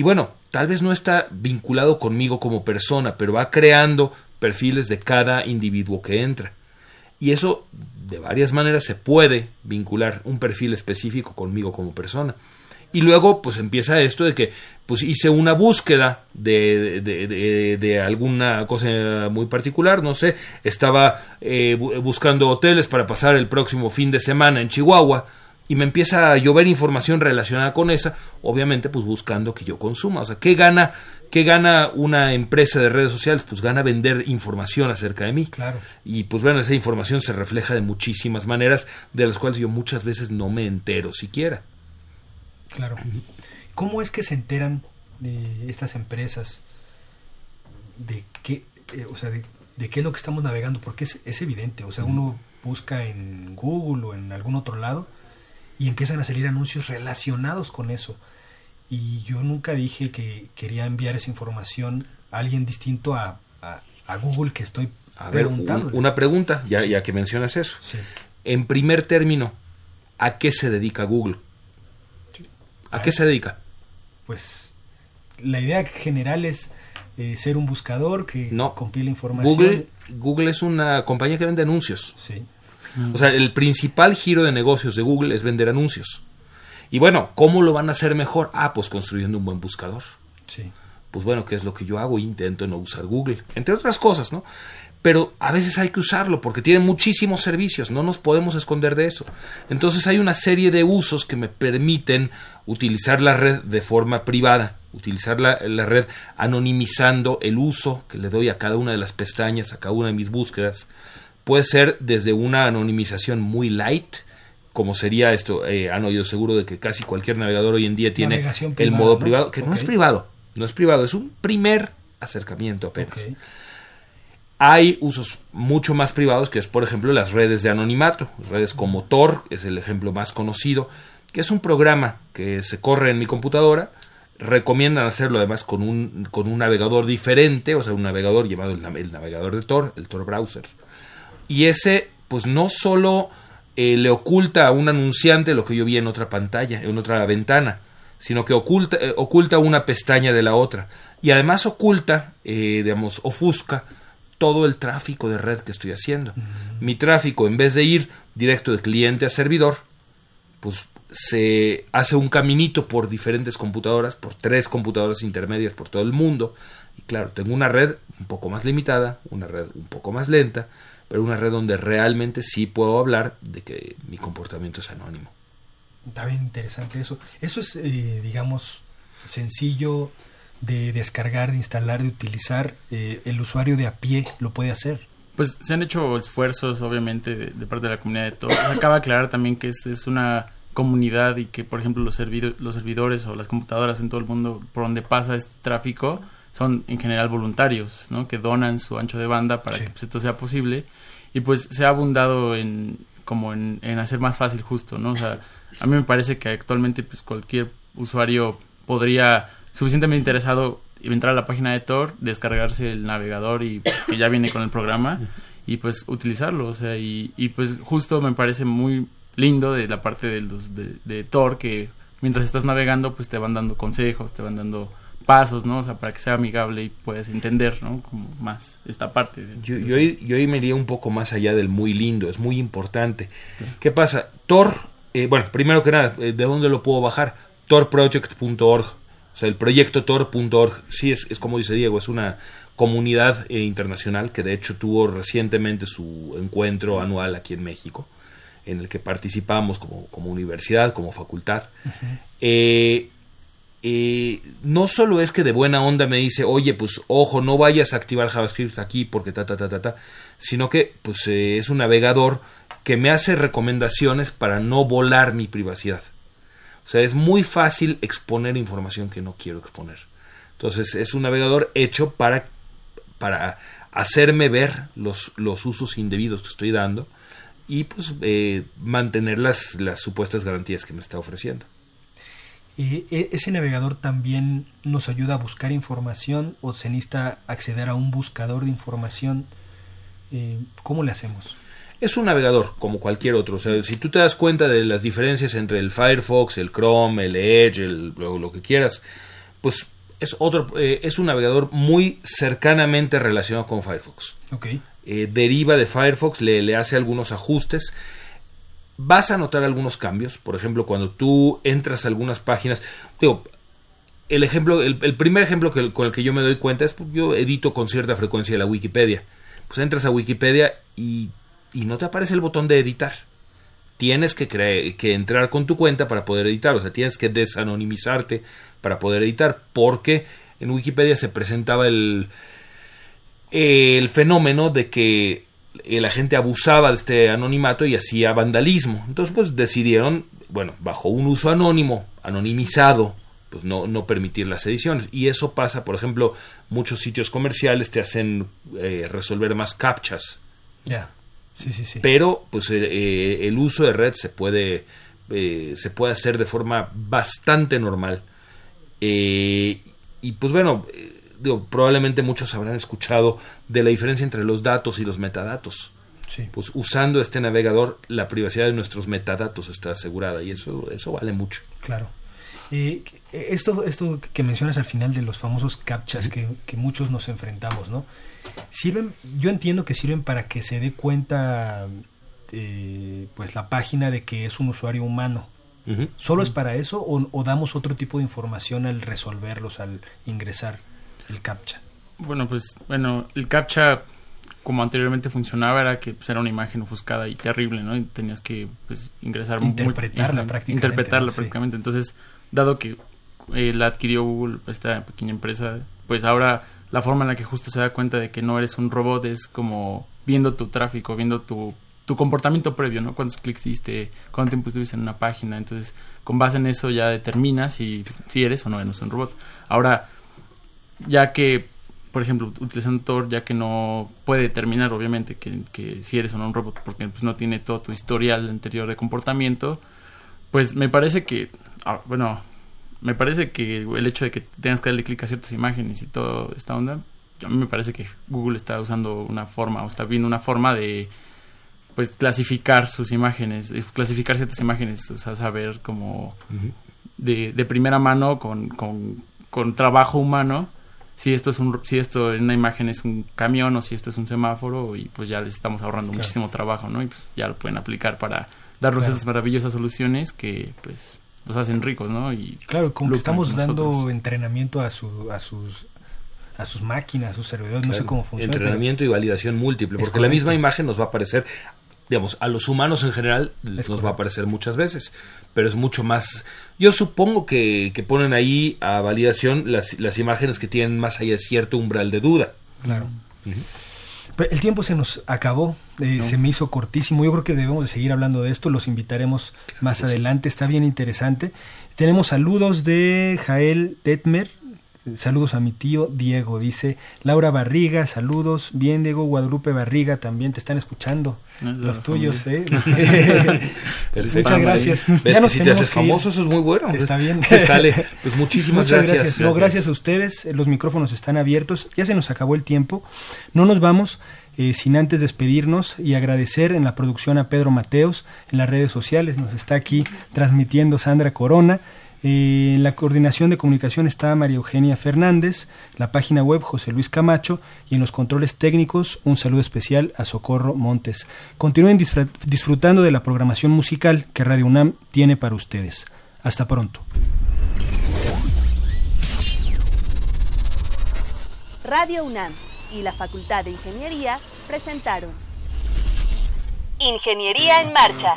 Speaker 7: Y bueno, tal vez no está vinculado conmigo como persona, pero va creando perfiles de cada individuo que entra. Y eso de varias maneras se puede vincular un perfil específico conmigo como persona. Y luego, pues empieza esto de que pues hice una búsqueda de, de, de, alguna cosa muy particular, no sé, estaba eh, buscando hoteles para pasar el próximo fin de semana en Chihuahua y me empieza a llover información relacionada con esa, obviamente pues buscando que yo consuma, o sea, ¿qué gana ¿Qué gana una empresa de redes sociales? Pues gana vender información acerca de mí.
Speaker 3: Claro.
Speaker 7: Y pues bueno, esa información se refleja de muchísimas maneras, de las cuales yo muchas veces no me entero siquiera.
Speaker 3: Claro. ¿Cómo es que se enteran de estas empresas de qué, eh, o sea, de, qué es lo que estamos navegando? Porque es, es evidente, o sea, uno busca en Google o en algún otro lado y empiezan a salir anuncios relacionados con eso y yo nunca dije que quería enviar esa información a alguien distinto a, a, Google que estoy
Speaker 7: a ver, una pregunta, ya, ya que mencionas eso. En primer término, ¿a qué se dedica Google? ¿A, qué se dedica?
Speaker 3: Pues la idea general es eh, ser un buscador que
Speaker 7: no.
Speaker 3: compila información.
Speaker 7: Google, Google es una compañía que vende anuncios. Sí. O sea, el principal giro de negocios de Google es vender anuncios. Y bueno, ¿cómo lo van a hacer mejor? Ah, pues construyendo un buen buscador.
Speaker 3: Sí.
Speaker 7: Pues bueno, ¿qué es lo que yo hago? Intento no usar Google, entre otras cosas, ¿no? Pero a veces hay que usarlo porque tiene muchísimos servicios, no nos podemos esconder de eso. Entonces hay una serie de usos que me permiten utilizar la red de forma privada, utilizar la, la, red anonimizando el uso que le doy a cada una de las pestañas, a cada una de mis búsquedas. Puede ser desde una anonimización muy light, como sería esto, eh, han oído seguro de que casi cualquier navegador hoy en día tiene el modo privado, que no es privado, no es privado, es un primer acercamiento apenas. Hay usos mucho más privados que es, por ejemplo, las redes de anonimato, redes como Tor, es el ejemplo más conocido, que es un programa que se corre en mi computadora, recomiendan hacerlo además con un, con un navegador diferente, o sea, un navegador llamado el, el navegador de Tor, el Tor Browser. Y ese, pues no solo eh, le oculta a un anunciante lo que yo vi en otra pantalla, en otra ventana, sino que oculta, eh, oculta una pestaña de la otra. Y además oculta, eh, digamos, ofusca todo el tráfico de red que estoy haciendo. Mi tráfico, en vez de ir directo de cliente a servidor, pues se hace un caminito por diferentes computadoras, por tres computadoras intermedias por todo el mundo. Y claro, tengo una red un poco más limitada, una red un poco más lenta, pero una red donde realmente sí puedo hablar de que mi comportamiento es anónimo.
Speaker 3: Está bien interesante eso. Eso es, eh, digamos, sencillo de descargar, de instalar, de utilizar. Eh, el usuario de a pie lo puede hacer.
Speaker 8: Pues se han hecho esfuerzos, obviamente, de, parte de la comunidad de todos. Acaba de aclarar también que esta es una comunidad y que, por ejemplo, los, los servidores o las computadoras en todo el mundo por donde pasa este tráfico son en general voluntarios, ¿no? Que donan su ancho de banda para que pues, esto sea posible y pues se ha abundado en como en, hacer más fácil justo, ¿no? O sea, a mí me parece que actualmente pues cualquier usuario podría suficientemente interesado entrar a la página de Tor, descargarse el navegador y que ya viene con el programa y pues utilizarlo, o sea, y, y pues justo me parece muy lindo de la parte de, los, de, de Tor que mientras estás navegando pues te van dando consejos, te van dando pasos, ¿no? O sea, para que sea amigable y puedas entender, ¿no? Como más esta parte.
Speaker 7: yo, yo, yo me iría un poco más allá del muy lindo, es muy importante. ¿Qué pasa? Tor, eh, bueno, primero que nada, eh, ¿de dónde lo puedo bajar? torproject.org, o sea, el proyecto tor.org, sí, es, es como dice Diego, es una comunidad eh, internacional que de hecho tuvo recientemente su encuentro anual aquí en México, en el que participamos como, como universidad, como facultad. eh, eh, no solo es que de buena onda me dice, oye, pues ojo, no vayas a activar JavaScript aquí porque ta, ta, ta, ta, ta, sino que pues eh, es un navegador que me hace recomendaciones para no volar mi privacidad. O sea, es muy fácil exponer información que no quiero exponer. Entonces, es un navegador hecho para, para hacerme ver los, los usos indebidos que estoy dando y pues eh, mantener las, las supuestas garantías que me está ofreciendo.
Speaker 3: E, ese navegador también nos ayuda a buscar información o se necesita acceder a un buscador de información. Eh, ¿Cómo le hacemos?
Speaker 7: Es un navegador como cualquier otro. O sea, si tú te das cuenta de las diferencias entre el Firefox, el Chrome, el Edge, el, lo, que quieras, pues es otro, eh, es un navegador muy cercanamente relacionado con Firefox.
Speaker 3: Okay.
Speaker 7: Eh, deriva de Firefox, le, le hace algunos ajustes vas a notar algunos cambios. Por ejemplo, cuando tú entras a algunas páginas, digo, el ejemplo, el, primer ejemplo que, con el que yo me doy cuenta es que yo edito con cierta frecuencia la Wikipedia. Pues entras a Wikipedia y, y no te aparece el botón de editar. Tienes que, que entrar con tu cuenta para poder editar, o sea, tienes que desanonimizarte para poder editar, porque en Wikipedia se presentaba el, el fenómeno de que la gente abusaba de este anonimato y hacía vandalismo. Entonces, pues decidieron, bueno, bajo un uso anónimo, anonimizado, pues no, no permitir las ediciones. Y eso pasa, por ejemplo, muchos sitios comerciales te hacen eh, resolver más captchas.
Speaker 3: Ya, sí, sí, sí.
Speaker 7: Pero, pues eh, eh, el uso de red se puede, se puede hacer de forma bastante normal. y pues bueno, probablemente muchos habrán escuchado de la diferencia entre los datos y los metadatos.
Speaker 3: Sí.
Speaker 7: Pues usando este navegador, la privacidad de nuestros metadatos está asegurada y eso, eso vale mucho.
Speaker 3: Claro. Eh, esto, esto que mencionas al final de los famosos captchas que, muchos nos enfrentamos, ¿no? Sirven, yo entiendo que sirven para que se dé cuenta eh, pues la página de que es un usuario humano. ¿Solo es para eso o, o, damos otro tipo de información al resolverlos, al ingresar el captcha?
Speaker 8: Bueno, pues bueno, el captcha como anteriormente funcionaba era que pues, era una imagen ofuscada y terrible, ¿no? Y tenías que pues ingresar
Speaker 3: interpretarla prácticamente.
Speaker 8: Interpretarla prácticamente. Entonces, dado que eh, la adquirió Google, esta pequeña empresa, pues ahora la forma en la que justo se da cuenta de que no eres un robot es como viendo tu tráfico, viendo tu, tu comportamiento previo, ¿no? Cuántos clics diste, cuánto tiempo estuviste en una página. Entonces, con base en eso ya determinas si, si eres o no eres un robot. Ahora, ya que por ejemplo, utilizando Tor, ya que no puede determinar, obviamente, que, si eres o no un robot, porque pues, no tiene todo tu historial anterior de comportamiento, pues me parece que, ah, bueno, me parece que el hecho de que tengas que darle clic a ciertas imágenes y todo esta onda, a mí me parece que Google está usando una forma, o está viendo una forma de, pues, clasificar sus imágenes, clasificar ciertas imágenes, o sea, saber como de, de primera mano con, con, con trabajo humano, si esto es un si esto en una imagen es un camión o si esto es un semáforo y pues ya les estamos ahorrando muchísimo trabajo no y pues ya lo pueden aplicar para darnos esas maravillosas soluciones que pues los hacen ricos no y
Speaker 3: claro como que estamos dando entrenamiento a su a sus a sus máquinas, a sus servidores, no sé cómo funciona.
Speaker 7: Entrenamiento y validación múltiple, porque la misma imagen nos va a aparecer, digamos, a los humanos en general nos va a aparecer muchas veces, pero es mucho más... Yo supongo que, que ponen ahí a validación las, las, imágenes que tienen más allá de cierto umbral de duda.
Speaker 3: Claro. el tiempo se nos acabó, eh, se me hizo cortísimo. Yo creo que debemos de seguir hablando de esto. Los invitaremos más adelante. Está bien interesante. Tenemos saludos de Jael Detmer, Saludos a mi tío Diego, dice Laura Barriga, saludos. Bien, Diego Guadalupe Barriga, también te están escuchando. los tuyos, ¿eh? Muchas gracias.
Speaker 7: ¿Ves que si te haces famoso, eso es muy bueno.
Speaker 3: Está bien.
Speaker 7: sale. Pues muchísimas gracias.
Speaker 3: gracias. No, gracias a ustedes. Los micrófonos están abiertos. Ya se nos acabó el tiempo. No nos vamos. Eh, sin antes despedirnos y agradecer en la producción a Pedro Mateos, en las redes sociales, nos está aquí transmitiendo Sandra Corona, eh, en la coordinación de comunicación está María Eugenia Fernández, la página web José Luis Camacho y en los controles técnicos un saludo especial a Socorro Montes. Continúen disfrutando de la programación musical que Radio UNAM tiene para ustedes. Hasta pronto.
Speaker 2: Radio UNAM y la Facultad de Ingeniería presentaron Ingeniería en Marcha.